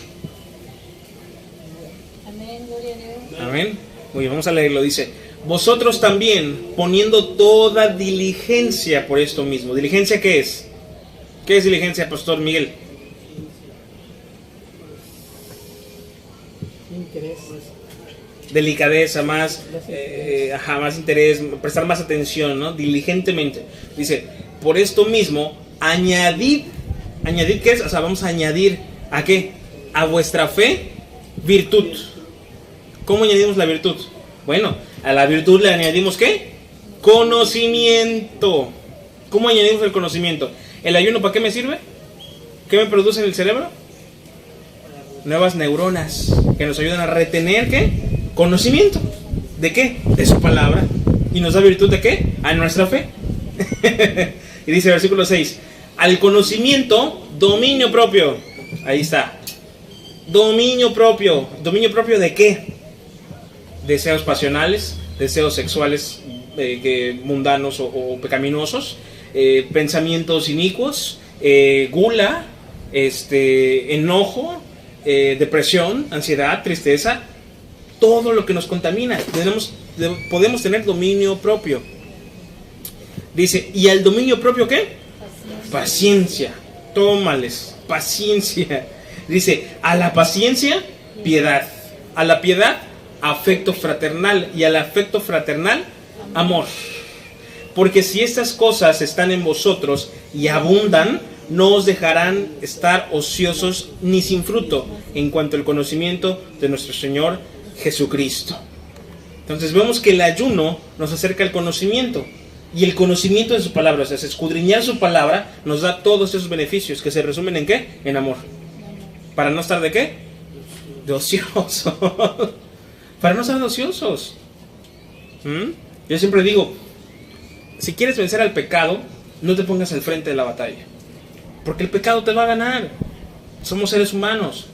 Speaker 1: Amén, gloria a Dios. Amén. Muy bien, vamos a leerlo. Dice, vosotros también, poniendo toda diligencia por esto mismo. ¿Diligencia qué es? ¿Qué es diligencia, Pastor Miguel? Interés. Delicadeza, más, eh, ajá, más interés, prestar más atención, ¿no? Diligentemente. Dice, por esto mismo, añadid, añadid qué es, o sea, vamos a añadir a qué? A vuestra fe virtud. ¿Cómo añadimos la virtud? Bueno, a la virtud le añadimos qué? Conocimiento. ¿Cómo añadimos el conocimiento? ¿El ayuno para qué me sirve? ¿Qué me produce en el cerebro? Nuevas neuronas que nos ayudan a retener qué? Conocimiento. ¿De qué? De su palabra. ¿Y nos da virtud de qué? A nuestra fe. y dice versículo 6, al conocimiento, dominio propio. Ahí está. Dominio propio. ¿Dominio propio de qué? Deseos pasionales, deseos sexuales eh, mundanos o, pecaminosos, eh, pensamientos inicuos, eh, gula, este, enojo, depresión, ansiedad, tristeza, todo lo que nos contamina. Tenemos, podemos tener dominio propio. Dice, ¿y al dominio propio qué? Paciencia. Tómales, paciencia. Dice, a la paciencia, piedad. A la piedad, afecto fraternal. Y al afecto fraternal, amor. Porque si estas cosas están en vosotros y abundan, no os dejarán estar ociosos ni sin fruto en cuanto al conocimiento de nuestro Señor Jesucristo. Entonces vemos que el ayuno nos acerca al conocimiento. Y el conocimiento de su palabra, o sea, escudriñar su palabra, nos da todos esos beneficios que se resumen en qué? En amor. ¿Para no estar de qué? De. Para no estar de ociosos. ¿Mm? Yo siempre digo, si quieres vencer al pecado, no te pongas al frente de la batalla. Porque el pecado te va a ganar. Somos seres humanos.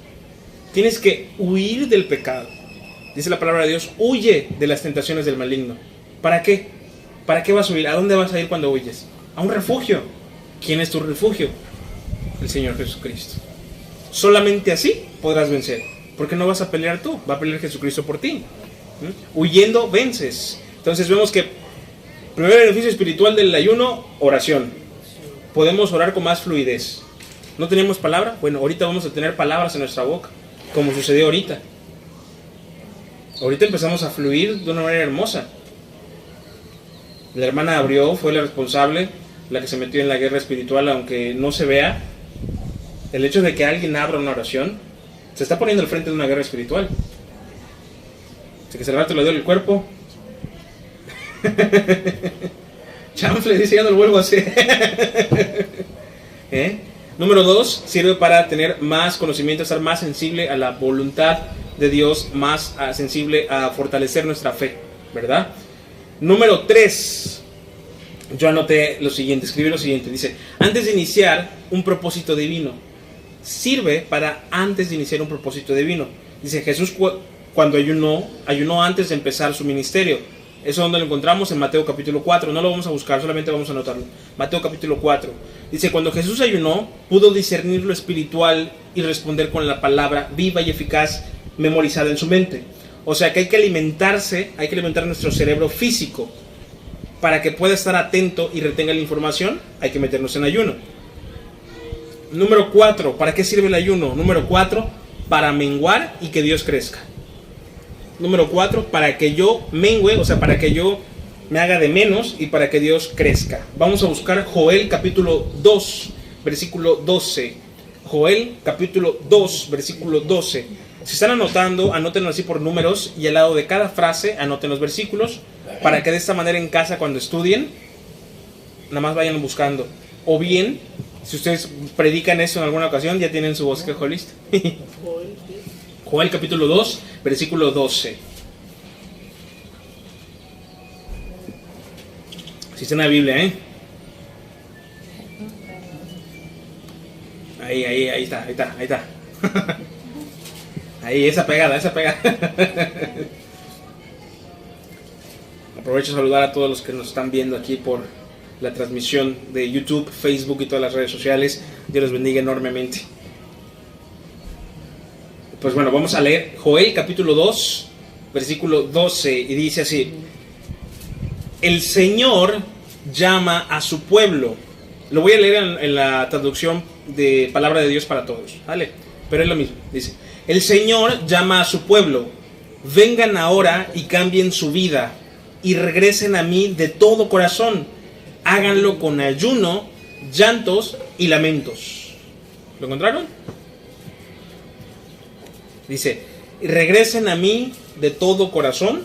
Speaker 1: Tienes que huir del pecado. Dice la palabra de Dios, huye de las tentaciones del maligno. ¿Para qué? ¿Para qué vas a huir? ¿A dónde vas a ir cuando huyes? A un refugio. ¿Quién es tu refugio? El Señor Jesucristo. Solamente así podrás vencer. Porque no vas a pelear tú, va a pelear Jesucristo por ti. ¿Mm? Huyendo vences. Entonces vemos que primer beneficio espiritual del ayuno, oración. Podemos orar con más fluidez. ¿No tenemos palabra? Bueno, ahorita vamos a tener palabras en nuestra boca, como sucedió ahorita. Ahorita empezamos a fluir de una manera hermosa. La hermana abrió, fue la responsable, la que se metió en la guerra espiritual, aunque no se vea. El hecho de que alguien abra una oración, se está poniendo al frente de una guerra espiritual. Así que se rato le dio el cuerpo, Chanfle dice, ya no lo vuelvo a hacer. ¿Eh? Número dos, sirve para tener más conocimiento, estar más sensible a la voluntad de Dios, más ah, sensible a fortalecer nuestra fe, ¿verdad? Número tres, yo anoté lo siguiente, escribí lo siguiente, dice, antes de iniciar un propósito divino, sirve para antes de iniciar un propósito divino. Dice Jesús cuando ayunó, ayunó antes de empezar su ministerio eso es donde lo encontramos en Mateo capítulo 4. No lo vamos a buscar, solamente vamos a anotarlo. Mateo capítulo 4. Dice, cuando Jesús ayunó, pudo discernir lo espiritual y responder con la palabra viva y eficaz memorizada en su mente. O sea que hay que alimentarse, hay que alimentar nuestro cerebro físico. Para que pueda estar atento y retenga la información, hay que meternos en ayuno. Número 4. ¿Para qué sirve el ayuno? Número 4. Para menguar y que Dios crezca. Número cuatro, para que yo mengüe, o sea, para que yo me haga de menos y para que Dios crezca. Vamos a buscar Joel capítulo 2, versículo 12. Joel capítulo 2, versículo 12. Si están anotando, anótenlo así por números y al lado de cada frase anoten los versículos para que de esta manera en casa cuando estudien, nada más vayan buscando. O bien, si ustedes predican eso en alguna ocasión, ya tienen su bosquejo listo. Joel capítulo 2, versículo 12. Si está en la Biblia, ¿eh? Ahí, ahí, ahí está, ahí está, ahí está. ahí, esa pegada, esa pegada. Aprovecho a saludar a todos los que nos están viendo aquí por la transmisión de YouTube, Facebook y todas las redes sociales. Dios los bendiga enormemente. Pues bueno, vamos a leer Joel capítulo 2, versículo 12, y dice así, el Señor llama a su pueblo. Lo voy a leer en, la traducción de Palabra de Dios para todos, ¿vale? Pero es lo mismo, dice, el Señor llama a su pueblo, vengan ahora y cambien su vida y regresen a mí de todo corazón, háganlo con ayuno, llantos y lamentos. ¿Lo encontraron? Dice, regresen a mí de todo corazón,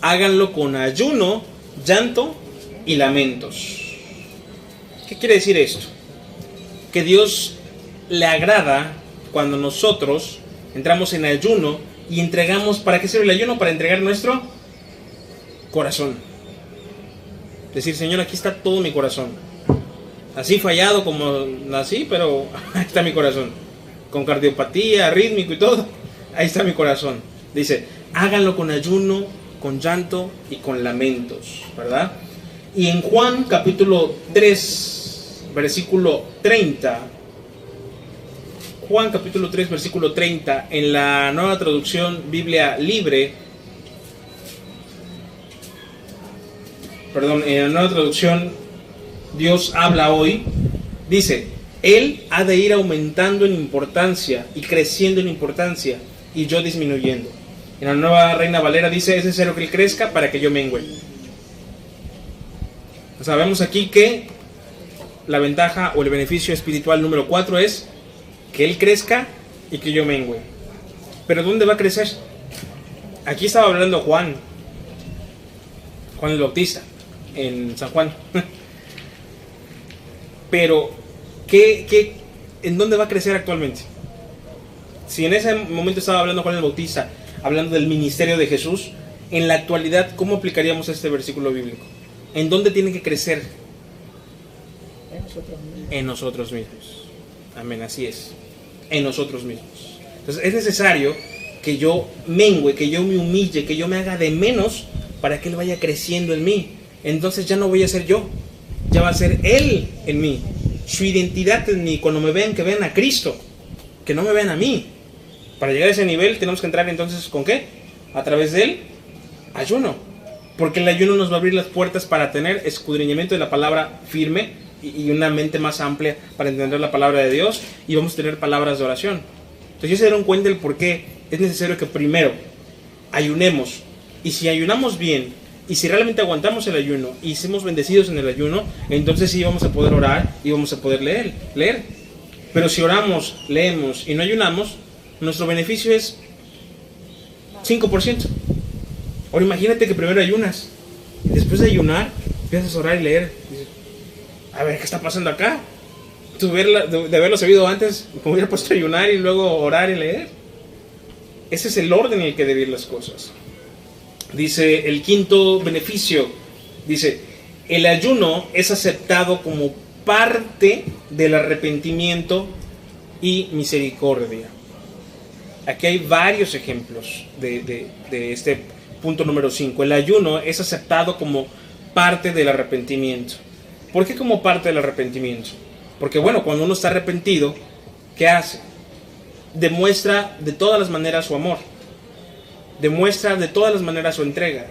Speaker 1: háganlo con ayuno, llanto y lamentos. ¿Qué quiere decir esto? Que Dios le agrada cuando nosotros entramos en ayuno y entregamos, ¿para qué sirve el ayuno? Para entregar nuestro corazón. Decir, Señor, aquí está todo mi corazón. Así fallado como nací, pero ahí está mi corazón. Con cardiopatía, rítmico y todo. Ahí está mi corazón. Dice, háganlo con ayuno, con llanto y con lamentos, ¿verdad? Y en Juan capítulo 3, versículo 30, Juan capítulo 3, versículo 30, en la nueva traducción Biblia libre, perdón, en la nueva traducción Dios habla hoy, dice, Él ha de ir aumentando en importancia y creciendo en importancia y yo disminuyendo. En la nueva Reina Valera dice, es necesario que Él crezca para que yo mengüe. Sabemos aquí que la ventaja o el beneficio espiritual número 4 es que Él crezca y que yo mengüe. Pero ¿dónde va a crecer? Aquí estaba hablando Juan, Juan el Bautista, en San Juan. Pero, ¿qué, qué, en dónde va a crecer actualmente? Si en ese momento estaba hablando Juan el Bautista, hablando del ministerio de Jesús, en la actualidad, ¿cómo aplicaríamos este versículo bíblico? ¿En dónde tiene que crecer? En nosotros mismos. En nosotros mismos. Amén, así es. En nosotros mismos. Entonces es necesario que yo mengüe, que yo me humille, que yo me haga de menos para que Él vaya creciendo en mí. Entonces ya no voy a ser yo, ya va a ser Él en mí. Su identidad en mí, cuando me vean, que vean a Cristo, que no me vean a mí. Para llegar a ese nivel tenemos que entrar entonces con qué? A través del ayuno. Porque el ayuno nos va a abrir las puertas para tener escudriñamiento de la palabra firme y una mente más amplia para entender la palabra de Dios y vamos a tener palabras de oración. Entonces ya se dieron cuenta del por qué es necesario que primero ayunemos y si ayunamos bien y si realmente aguantamos el ayuno y somos bendecidos en el ayuno, entonces sí vamos a poder orar y vamos a poder leer, leer. Pero si oramos, leemos y no ayunamos, nuestro beneficio es 5%. Ahora imagínate que primero ayunas y después de ayunar empiezas a orar y leer. A ver, ¿qué está pasando acá? Tú de, haberlo sabido antes, me hubiera puesto a ayunar y luego orar y leer. Ese es el orden en el que debe ir las cosas. Dice el quinto beneficio, dice, el ayuno es aceptado como parte del arrepentimiento y misericordia. Aquí hay varios ejemplos de, este punto número 5. El ayuno es aceptado como parte del arrepentimiento. ¿Por qué como parte del arrepentimiento? Porque bueno, cuando uno está arrepentido, ¿qué hace? Demuestra de todas las maneras su amor. Demuestra de todas las maneras su entrega.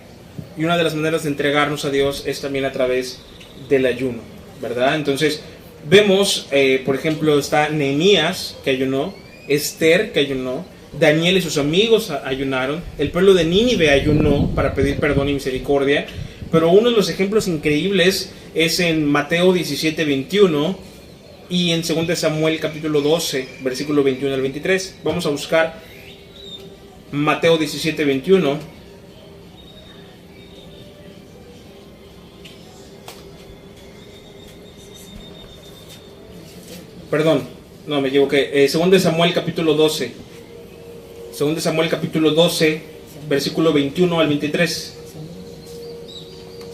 Speaker 1: Y una de las maneras de entregarnos a Dios es también a través del ayuno, ¿verdad? Entonces, vemos, eh, por ejemplo, está Nehemías que ayunó, Esther que ayunó, Daniel y sus amigos ayunaron, el pueblo de Nínive ayunó para pedir perdón y misericordia, pero uno de los ejemplos increíbles es en Mateo 17, 21 y en 2 Samuel capítulo 12, versículo 21 al 23. Vamos a buscar Mateo 17, 21. Perdón, no me equivoqué. Eh, 2 Samuel capítulo 12 segundo Samuel capítulo 12, versículo 21 al 23.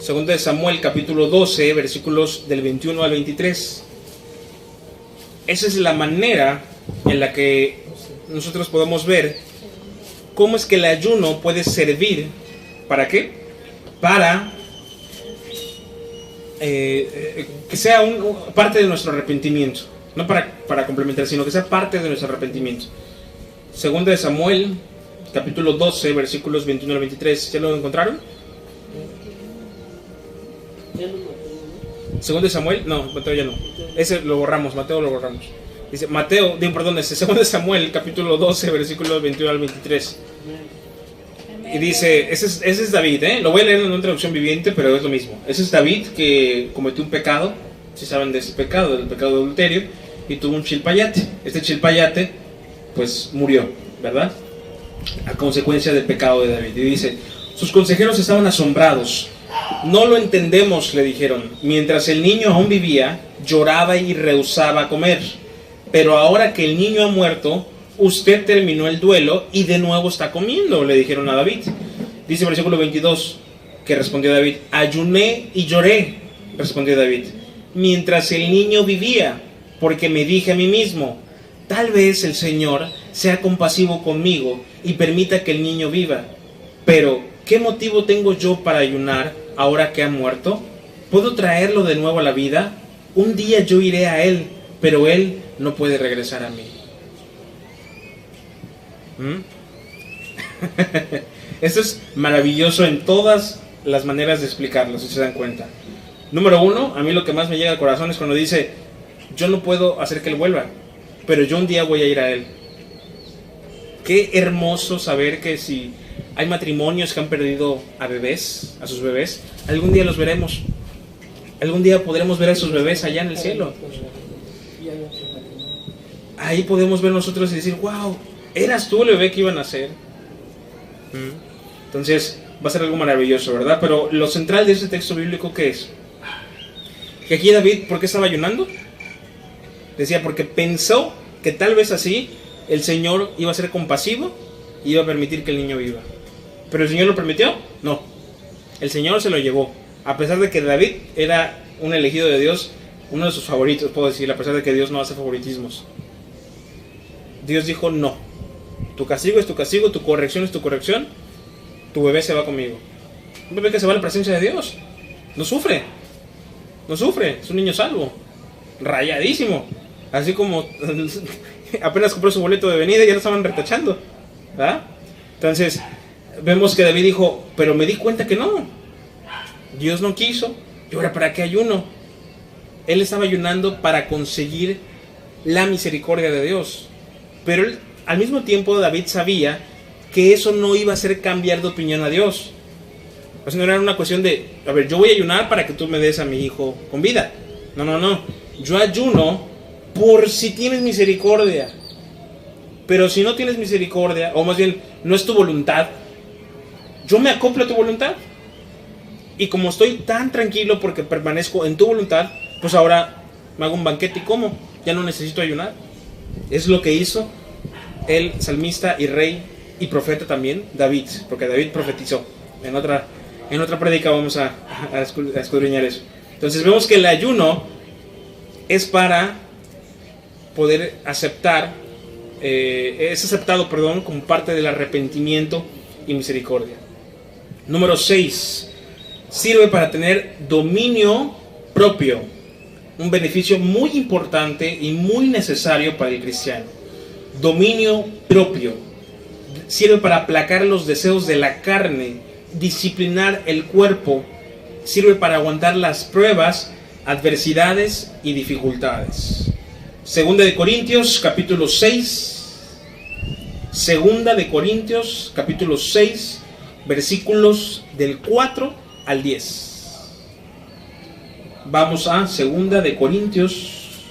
Speaker 1: Segundo de Samuel capítulo 12, versículos del 21 al 23. Esa es la manera en la que nosotros podemos ver cómo es que el ayuno puede servir. ¿Para qué? Para eh, eh, que sea un, parte de nuestro arrepentimiento. No para, para complementar, sino que sea parte de nuestro arrepentimiento. Segunda de Samuel, capítulo 12, versículos 21 al 23. ¿Ya lo encontraron? Segundo de Samuel, no, Mateo ya no. Ese lo borramos, Mateo lo borramos. Dice, Mateo, perdón, ese segundo de Samuel, capítulo 12, versículos 21 al 23. Y dice, ese es, ese es David, ¿eh? Lo voy a leer en una traducción viviente, pero es lo mismo. Ese es David que cometió un pecado, si saben de ese pecado, del pecado de adulterio, y tuvo un chilpayate. Este chilpayate pues murió, ¿verdad? A consecuencia del pecado de David. Y dice, sus consejeros estaban asombrados No lo entendemos, le dijeron. Mientras el niño aún vivía, lloraba y rehusaba comer. Pero ahora que el niño ha muerto, usted terminó el duelo y de nuevo está comiendo, le dijeron a David. Dice versículo 22 que respondió David, ayuné y lloré, respondió David, mientras el niño vivía, porque me dije a mí mismo, tal vez el Señor sea compasivo conmigo y permita que el niño viva. Pero, ¿qué motivo tengo yo para ayunar ahora que ha muerto? ¿Puedo traerlo de nuevo a la vida? Un día yo iré a él, pero él no puede regresar a mí. ¿Mm? Esto es maravilloso en todas las maneras de explicarlo, si se dan cuenta. Número uno, a mí lo que más me llega al corazón es cuando dice, yo no puedo hacer que él vuelva, pero yo un día voy a ir a él. Qué hermoso saber que si hay matrimonios que han perdido a bebés, a sus bebés, algún día los veremos. Algún día podremos ver a esos bebés allá en el cielo. Ahí podemos ver nosotros y decir, wow, eras tú el bebé que iban a ser. ¿Mm? Entonces, va a ser algo maravilloso, ¿verdad? Pero lo central de ese texto bíblico, ¿qué es? Que aquí David, ¿por qué estaba ayunando? Decía, porque pensó que tal vez así el Señor iba a ser compasivo y iba a permitir que el niño viva. ¿Pero el Señor lo permitió? No. El Señor se lo llevó. A pesar de que David era un elegido de Dios, uno de sus favoritos, puedo decir, a pesar de que Dios no hace favoritismos. Dios dijo, no. Tu castigo es tu castigo, tu corrección es tu corrección. Tu bebé se va conmigo. Un bebé que se va a la presencia de Dios. No sufre. No sufre. Es un niño salvo. Rayadísimo. Así como apenas compró su boleto de venida y ya lo estaban retachando. Entonces, vemos que David dijo, pero me di cuenta que no. Dios no quiso. ¿Y ahora para qué ayuno? Él estaba ayunando para conseguir la misericordia de Dios. Pero al mismo tiempo David sabía que eso no iba a hacer cambiar de opinión a Dios. O sea, no era una cuestión de, a ver, yo voy a ayunar para que tú me des a mi hijo con vida. No, no, no. Yo ayuno por si tienes misericordia. Pero si no tienes misericordia, o más bien no es tu voluntad, yo me acoplo a tu voluntad. Y como estoy tan tranquilo porque permanezco en tu voluntad, pues ahora me hago un banquete y como. Ya no necesito ayunar. Es lo que hizo el salmista y rey y profeta también, David, porque David profetizó. En otra, en otra prédica vamos a, a escudriñar eso. Entonces vemos que el ayuno es para poder aceptar, eh, es aceptado, perdón, como parte del arrepentimiento y misericordia. Número 6. Sirve para tener dominio propio, un beneficio muy importante y muy necesario para el cristiano. Dominio propio. Sirve para aplacar los deseos de la carne, disciplinar el cuerpo, sirve para aguantar las pruebas, adversidades y dificultades. Segunda de Corintios, capítulo 6. Segunda de Corintios, capítulo 6, versículos del 4 al 10. Vamos a Segunda de Corintios,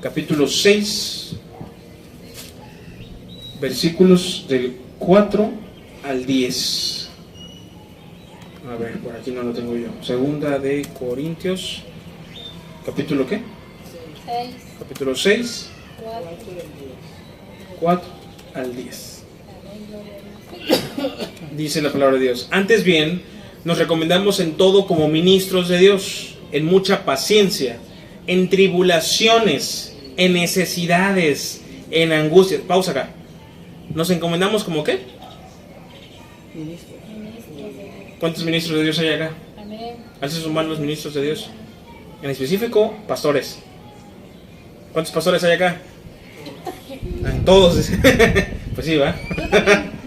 Speaker 1: capítulo 6, versículos del 4 al 10. A ver, por aquí no lo tengo yo. Segunda de Corintios ¿Capítulo qué? 6. Capítulo 6. 4 al 10. Dice la palabra de Dios. Antes bien, nos recomendamos en todo como ministros de Dios, en mucha paciencia, en tribulaciones, en necesidades, en angustias. Pausa acá. ¿Nos encomendamos como qué? ¿Cuántos ministros de Dios hay acá? Amén. ¿Haces sumar los ministros de Dios? En específico, pastores. ¿Cuántos pastores hay acá? Todos. pues sí, va.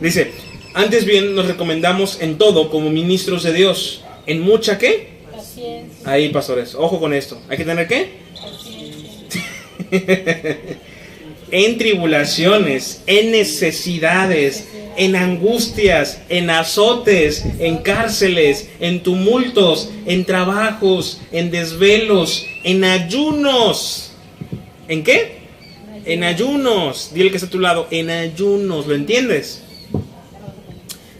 Speaker 1: Dice, antes bien nos recomendamos en todo como ministros de Dios. ¿En mucha qué? Paciencia. Ahí, pastores. Ojo con esto. ¿Hay que tener qué? Paciencia. en tribulaciones, en necesidades, en angustias, en azotes, en cárceles, en tumultos, en trabajos, en desvelos, en ayunos. ¿En qué? En ayunos. Dile que está a tu lado, en ayunos, ¿lo entiendes?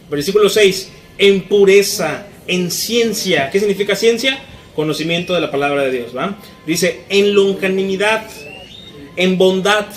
Speaker 1: Versículo 6, en pureza, en ciencia. ¿Qué significa ciencia? Conocimiento de la palabra de Dios, ¿va? Dice, en longanimidad, en bondad,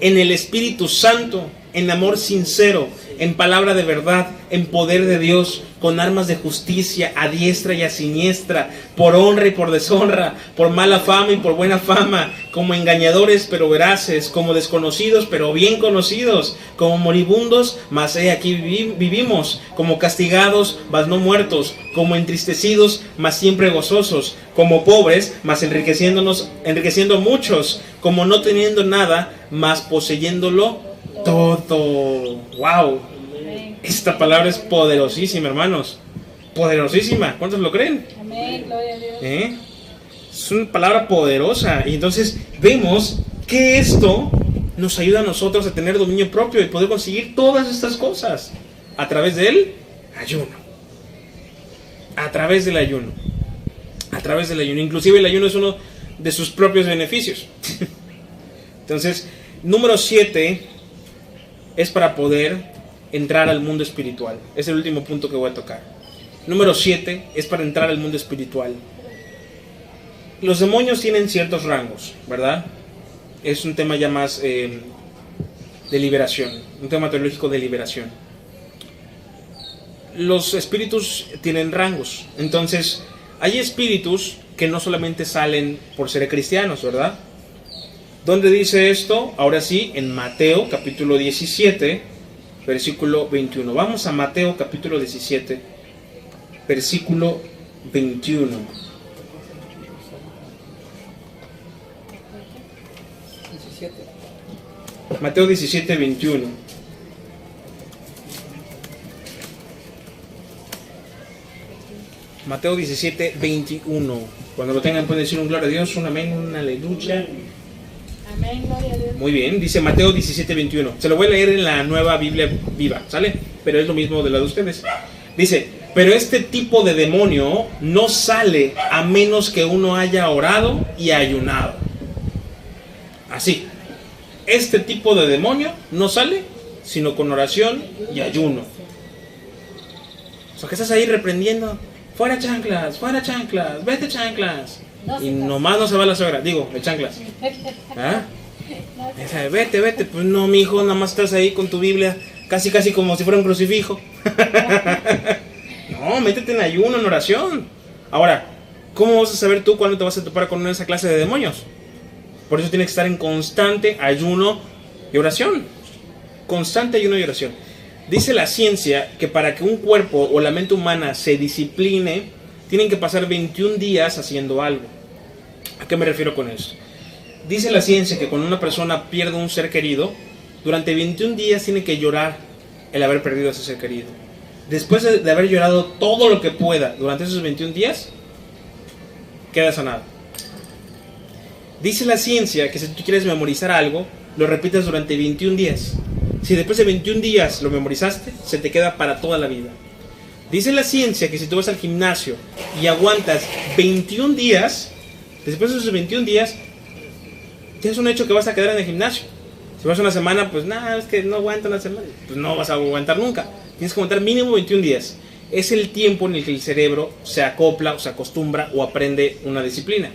Speaker 1: en el Espíritu Santo, en amor sincero, en palabra de verdad, en poder de Dios, con armas de justicia a diestra y a siniestra, por honra y por deshonra, por mala fama y por buena fama, como engañadores pero veraces, como desconocidos pero bien conocidos, como moribundos, mas he aquí vivimos, como castigados, mas no muertos, como entristecidos, mas siempre gozosos, como pobres, mas enriqueciéndonos, enriqueciendo muchos, como no teniendo nada, mas poseyéndolo todo. ¡Wow! Esta palabra es poderosísima, hermanos. Poderosísima. ¿Cuántos lo creen? Amén, gloria a Dios. ¿Eh? Es una palabra poderosa. Y entonces vemos que esto nos ayuda a nosotros a tener dominio propio y poder conseguir todas estas cosas a través del ayuno. A través del ayuno. A través del ayuno. Inclusive el ayuno es uno de sus propios beneficios. Entonces, número 7 es para poder entrar al mundo espiritual. Es el último punto que voy a tocar. Número 7 es para entrar al mundo espiritual. Los demonios tienen ciertos rangos, ¿verdad? Es un tema ya más eh, de liberación, un tema teológico de liberación. Los espíritus tienen rangos, entonces hay espíritus que no solamente salen por ser cristianos, ¿verdad? ¿Dónde dice esto? Ahora sí, en Mateo capítulo 17, versículo 21. Vamos a Mateo capítulo 17, versículo 21. Mateo 17, 21. Mateo 17, 21. Cuando lo tengan pueden decir un gloria a Dios, un amén, un aleluya. Muy bien, dice Mateo 17, 21. Se lo voy a leer en la nueva Biblia viva, ¿sale? Pero es lo mismo de la de ustedes. Dice, pero este tipo de demonio no sale a menos que uno haya orado y ayunado. Así. Este tipo de demonio no sale sino con oración y ayuno. O sea, que estás ahí reprendiendo. Fuera chanclas, fuera chanclas, vete chanclas y nomás no se va la suegra, digo, el chanclas. ¿Ah? vete, vete, pues no, mi hijo, nada más estás ahí con tu Biblia, casi, casi como si fuera un crucifijo. no, métete en ayuno, en oración. Ahora, ¿cómo vas a saber tú cuándo te vas a topar con esa clase de demonios? Por eso tienes que estar en constante ayuno y oración. Constante ayuno y oración. Dice la ciencia que para que un cuerpo o la mente humana se discipline, tienen que pasar 21 días haciendo algo. ¿A qué me refiero con eso? Dice la ciencia que cuando una persona pierde un ser querido, durante 21 días tiene que llorar el haber perdido a ese ser querido. Después de haber llorado todo lo que pueda durante esos 21 días, queda sanado. Dice la ciencia que si tú quieres memorizar algo, lo repites durante 21 días. Si después de 21 días lo memorizaste, se te queda para toda la vida. Dice la ciencia que si tú vas al gimnasio y aguantas 21 días, después de esos 21 días, ya es un hecho que vas a quedar en el gimnasio. Si vas una semana, pues nada, es que no aguanta una semana, pues no vas a aguantar nunca. Tienes que aguantar mínimo 21 días. Es el tiempo en el que el cerebro se acopla o se acostumbra o aprende una disciplina.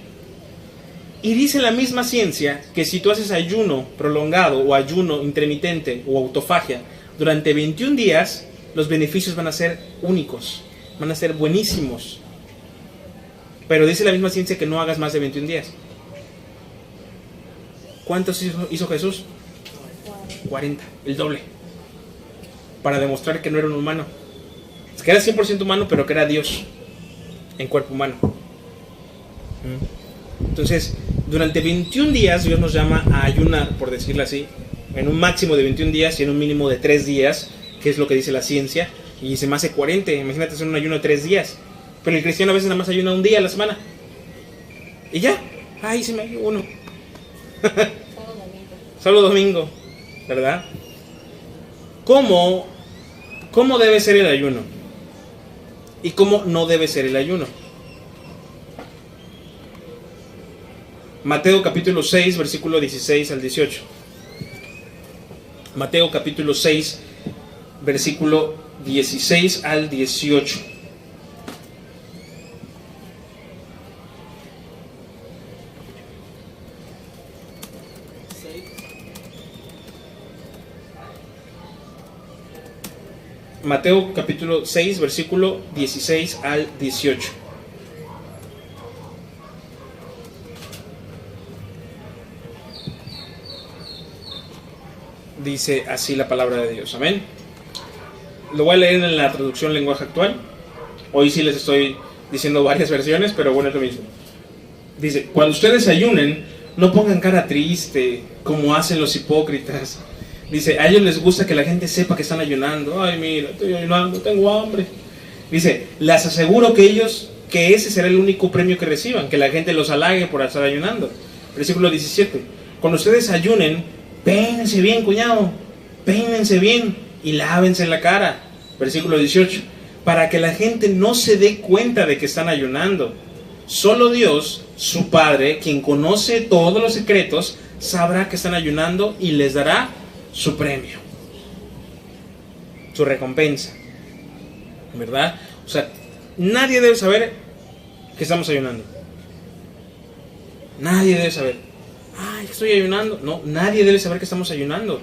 Speaker 1: Y dice la misma ciencia que si tú haces ayuno prolongado o ayuno intermitente o autofagia durante 21 días, los beneficios van a ser únicos, van a ser buenísimos. Pero dice la misma ciencia que no hagas más de 21 días. ¿Cuántos hizo, Jesús? 40, el doble. Para demostrar que no era un humano. Que era 100% humano, pero que era Dios en cuerpo humano. ¿Mm? Entonces, durante 21 días Dios nos llama a ayunar, por decirlo así, en un máximo de 21 días y en un mínimo de 3 días que es lo que dice la ciencia, y se me hace 40. Imagínate hacer un ayuno de 3 días. Pero el cristiano a veces nada más ayuna un día a la semana. Y ya, ay, se me uno. Solo domingo. Solo domingo, ¿verdad? ¿Cómo, ¿Cómo debe ser el ayuno? ¿Y cómo no debe ser el ayuno? Mateo capítulo 6, versículo 16 al 18. Mateo capítulo 6, versículo 16 al 18. Mateo capítulo 6, versículo 16 al 18. Dice así la palabra de Dios. Amén. Lo voy a leer en la traducción lenguaje actual. Hoy sí les estoy diciendo varias versiones, pero bueno, es lo mismo. Dice, cuando ustedes ayunen, no pongan cara triste como hacen los hipócritas Dice, a ellos les gusta que la gente sepa que están ayunando. Ay, mira, estoy ayunando, tengo hambre. Dice, les aseguro que ellos, que ese será el único premio que reciban, que la gente los halague por estar ayunando. Versículo 17. Cuando ustedes ayunen, peínense bien, cuñado, peínense bien y lávense la cara. Versículo 18. Para que la gente no se dé cuenta de que están ayunando. Solo Dios, su Padre, quien conoce todos los secretos, sabrá que están ayunando y les dará su premio, su recompensa. ¿Verdad? O sea, nadie debe saber que estamos ayunando. Nadie debe saber. Ay, estoy ayunando. No, nadie debe saber que estamos ayunando.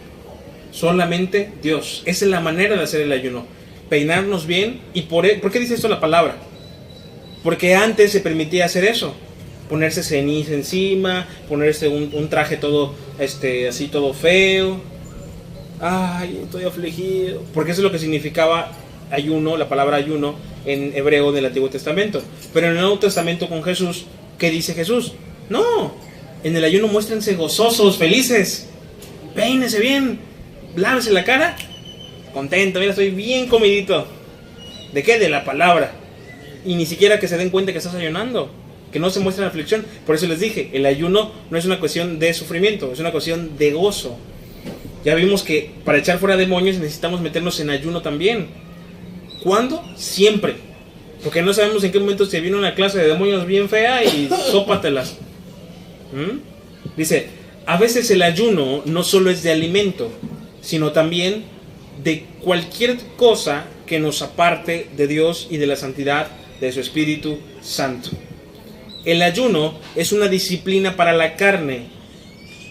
Speaker 1: Solamente Dios. Esa es la manera de hacer el ayuno. Peinarnos bien. ¿Y por, e, ¿por qué dice esto la palabra? Porque antes se permitía hacer eso. Ponerse ceniza encima, ponerse un, un traje todo, este, así todo feo ay, estoy afligido, porque eso es lo que significaba ayuno, la palabra ayuno en hebreo del Antiguo Testamento. Pero en el Nuevo Testamento con Jesús, ¿qué dice Jesús? No, en el ayuno muéstrense gozosos, felices, peínese bien, lávese la cara, contento, mira, estoy bien comidito. ¿De qué? De la palabra. Y ni siquiera que se den cuenta que estás ayunando, que no se muestren aflicción. Por eso les dije, el ayuno no es una cuestión de sufrimiento, es una cuestión de gozo. Ya vimos que para echar fuera demonios necesitamos meternos en ayuno también. ¿Cuándo? Siempre. Porque no sabemos en qué momento se viene una clase de demonios bien fea y sópatelas. ¿Mm? Dice, a veces el ayuno no solo es de alimento, sino también de cualquier cosa que nos aparte de Dios y de la santidad de su Espíritu Santo. El ayuno es una disciplina para la carne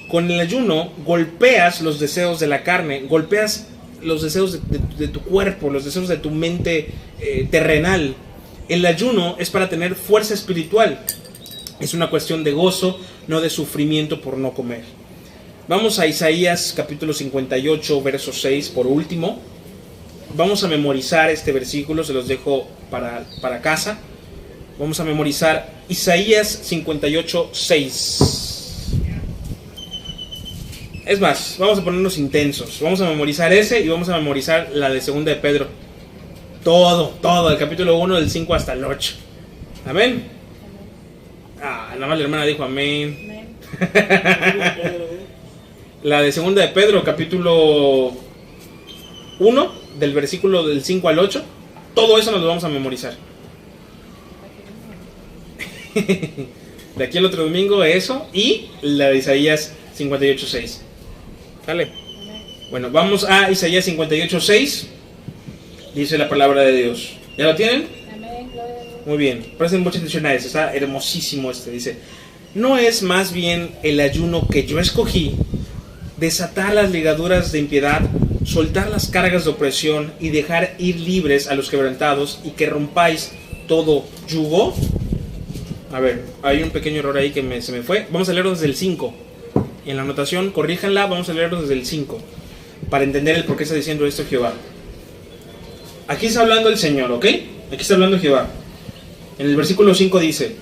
Speaker 1: con el ayuno golpeas los deseos de la carne, golpeas los deseos de, tu cuerpo, los deseos de tu mente eh, terrenal. El ayuno es para tener fuerza espiritual. Es una cuestión de gozo, no de sufrimiento por no comer. Vamos a Isaías capítulo 58, verso 6 por último. Vamos a memorizar este versículo, se los dejo para, para casa. Vamos a memorizar Isaías 58, 6. Es más, vamos a ponernos intensos. Vamos a memorizar ese y vamos a memorizar la de segunda de Pedro. Todo, todo, el capítulo 1 del 5 hasta el 8. Amén. Ah, nada más la hermana dijo amén. la de segunda de Pedro, capítulo 1, del versículo del 5 al 8. Todo eso nos lo vamos a memorizar. de aquí al otro domingo eso y la de Isaías 58.6. ¿Sale? Bueno, vamos a Isaías 58, 6. Dice la palabra de Dios. ¿Ya lo tienen? Muy bien. Presten mucha atención a eso. Está hermosísimo este. Dice, no es más bien el ayuno que yo escogí, desatar las ligaduras de impiedad, soltar las cargas de opresión y dejar ir libres a los quebrantados y que rompáis todo yugo. A ver, hay un pequeño error ahí que se me fue. Vamos a leerlo desde el 5 en la anotación, corríjanla, vamos a leerlo desde el 5, para entender el por qué está diciendo esto Jehová. Aquí está hablando el Señor, ¿ok? Aquí está hablando Jehová. En el versículo 5 dice,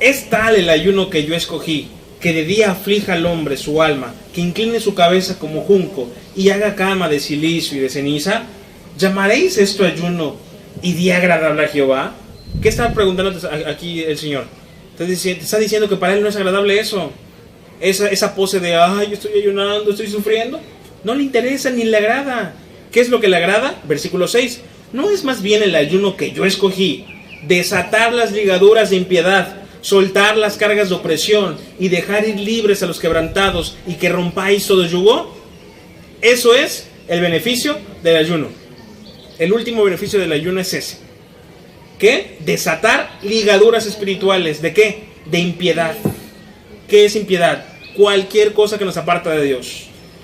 Speaker 1: es tal el ayuno que yo escogí, que de día aflija al hombre su alma, que incline su cabeza como junco y haga cama de silicio y de ceniza. ¿Llamaréis esto ayuno y día agradable a Jehová? ¿Qué está preguntando aquí el Señor? Te está diciendo que para él no es agradable eso esa, esa pose de, ay, estoy ayunando, estoy sufriendo, no le interesa ni le agrada. ¿Qué es lo que le agrada? Versículo 6. ¿No es más bien el ayuno que yo escogí? Desatar las ligaduras de impiedad, soltar las cargas de opresión y dejar ir libres a los quebrantados y que rompáis todo yugo. Eso es el beneficio del ayuno. el último beneficio del ayuno es ese. ¿Qué? Desatar ligaduras espirituales. ¿De qué? De impiedad. ¿Qué es impiedad? Cualquier cosa que nos aparta de Dios.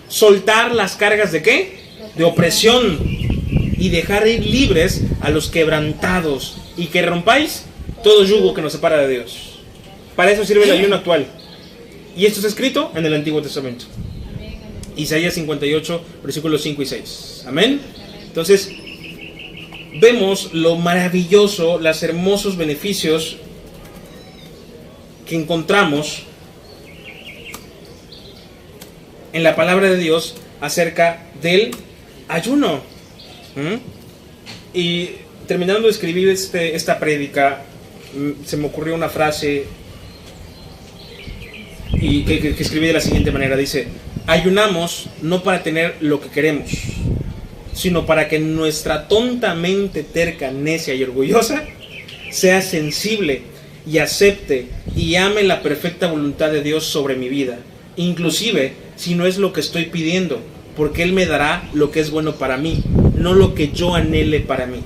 Speaker 1: Soltar las cargas de qué? De opresión. Y dejar ir libres a los quebrantados. Y que rompáis todo yugo que nos separa de Dios. Para eso sirve el ayuno actual. Y esto es escrito en el Antiguo Testamento. Isaías 58, versículos 5 y 6. Amén. Entonces, vemos lo maravilloso, los hermosos beneficios que encontramos en la palabra de Dios acerca del ayuno. ¿Mm? Y terminando de escribir este, esta prédica, mm, se me ocurrió una frase y que, escribí de la siguiente manera. Dice, ayunamos no para tener lo que queremos, sino para que nuestra tonta mente terca, necia y orgullosa sea sensible y acepte y ame la perfecta voluntad de Dios sobre mi vida, inclusive si no es lo que estoy pidiendo, porque Él me dará lo que es bueno para mí, no lo que yo anhele para mí.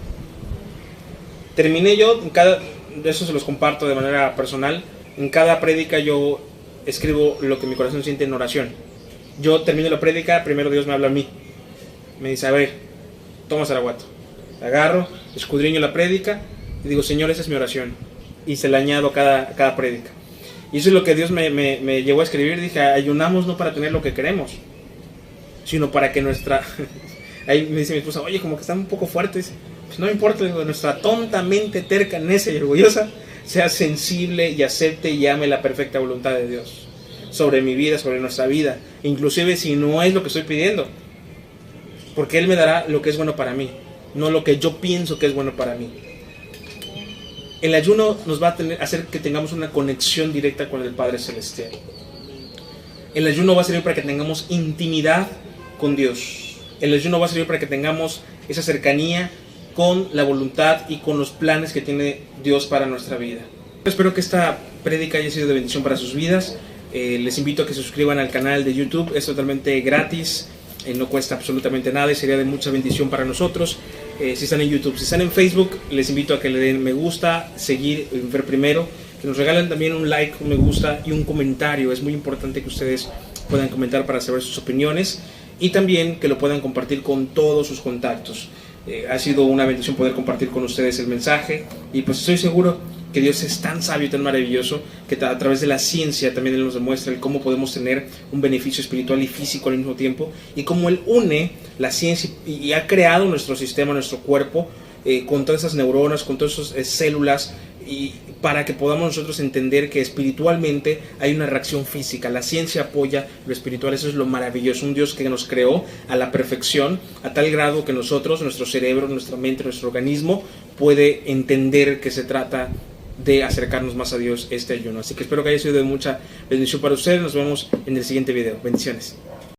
Speaker 1: Terminé yo, cada, eso se los comparto de manera personal, en cada prédica yo escribo lo que mi corazón siente en oración. Yo termino la prédica, primero Dios me habla a mí. Me dice, a ver, toma Saraguato. Agarro, escudriño la prédica y digo, Señor, esa es mi oración. Y se la añado a cada, cada prédica. Y eso es lo que Dios me, me, llevó a escribir. Dije, ayunamos no para tener lo que queremos, sino para que nuestra... Ahí me dice mi esposa, oye, como que están un poco fuertes. Pues no importa, nuestra tonta mente terca, necia y orgullosa sea sensible y acepte y ame la perfecta voluntad de Dios sobre mi vida, sobre nuestra vida, inclusive si no es lo que estoy pidiendo, porque Él me dará lo que es bueno para mí, no lo que yo pienso que es bueno para mí. El ayuno nos va a hacer que tengamos una conexión directa con el Padre Celestial. El ayuno va a servir para que tengamos intimidad con Dios. El ayuno va a servir para que tengamos esa cercanía con la voluntad y con los planes que tiene Dios para nuestra vida. Espero que esta prédica haya sido de bendición para sus vidas. Eh, les invito a que se suscriban al canal de YouTube, es totalmente gratis, eh, no cuesta absolutamente nada y sería de mucha bendición para nosotros. Eh, si están en YouTube, si están en Facebook, les invito a que le den me gusta, seguir, ver primero, que nos regalen también un like, un me gusta y un comentario. Es muy importante que ustedes puedan comentar para saber sus opiniones y también que lo puedan compartir con todos sus contactos. Eh, ha sido una bendición poder compartir con ustedes el mensaje y pues estoy seguro que Dios es tan sabio y tan maravilloso que a través de la ciencia también Él nos demuestra el cómo podemos tener un beneficio espiritual y físico al mismo tiempo y cómo Él une la ciencia y, ha creado nuestro sistema, nuestro cuerpo eh, con todas esas neuronas, con todas esas eh, células y para que podamos nosotros entender que espiritualmente hay una reacción física. La ciencia apoya lo espiritual, eso es lo maravilloso. Un Dios que nos creó a la perfección, a tal grado que nosotros, nuestro cerebro, nuestra mente, nuestro organismo, puede entender que se trata de acercarnos más a Dios este ayuno. Así que espero que haya sido de mucha bendición para ustedes. Nos vemos en el siguiente video. Bendiciones.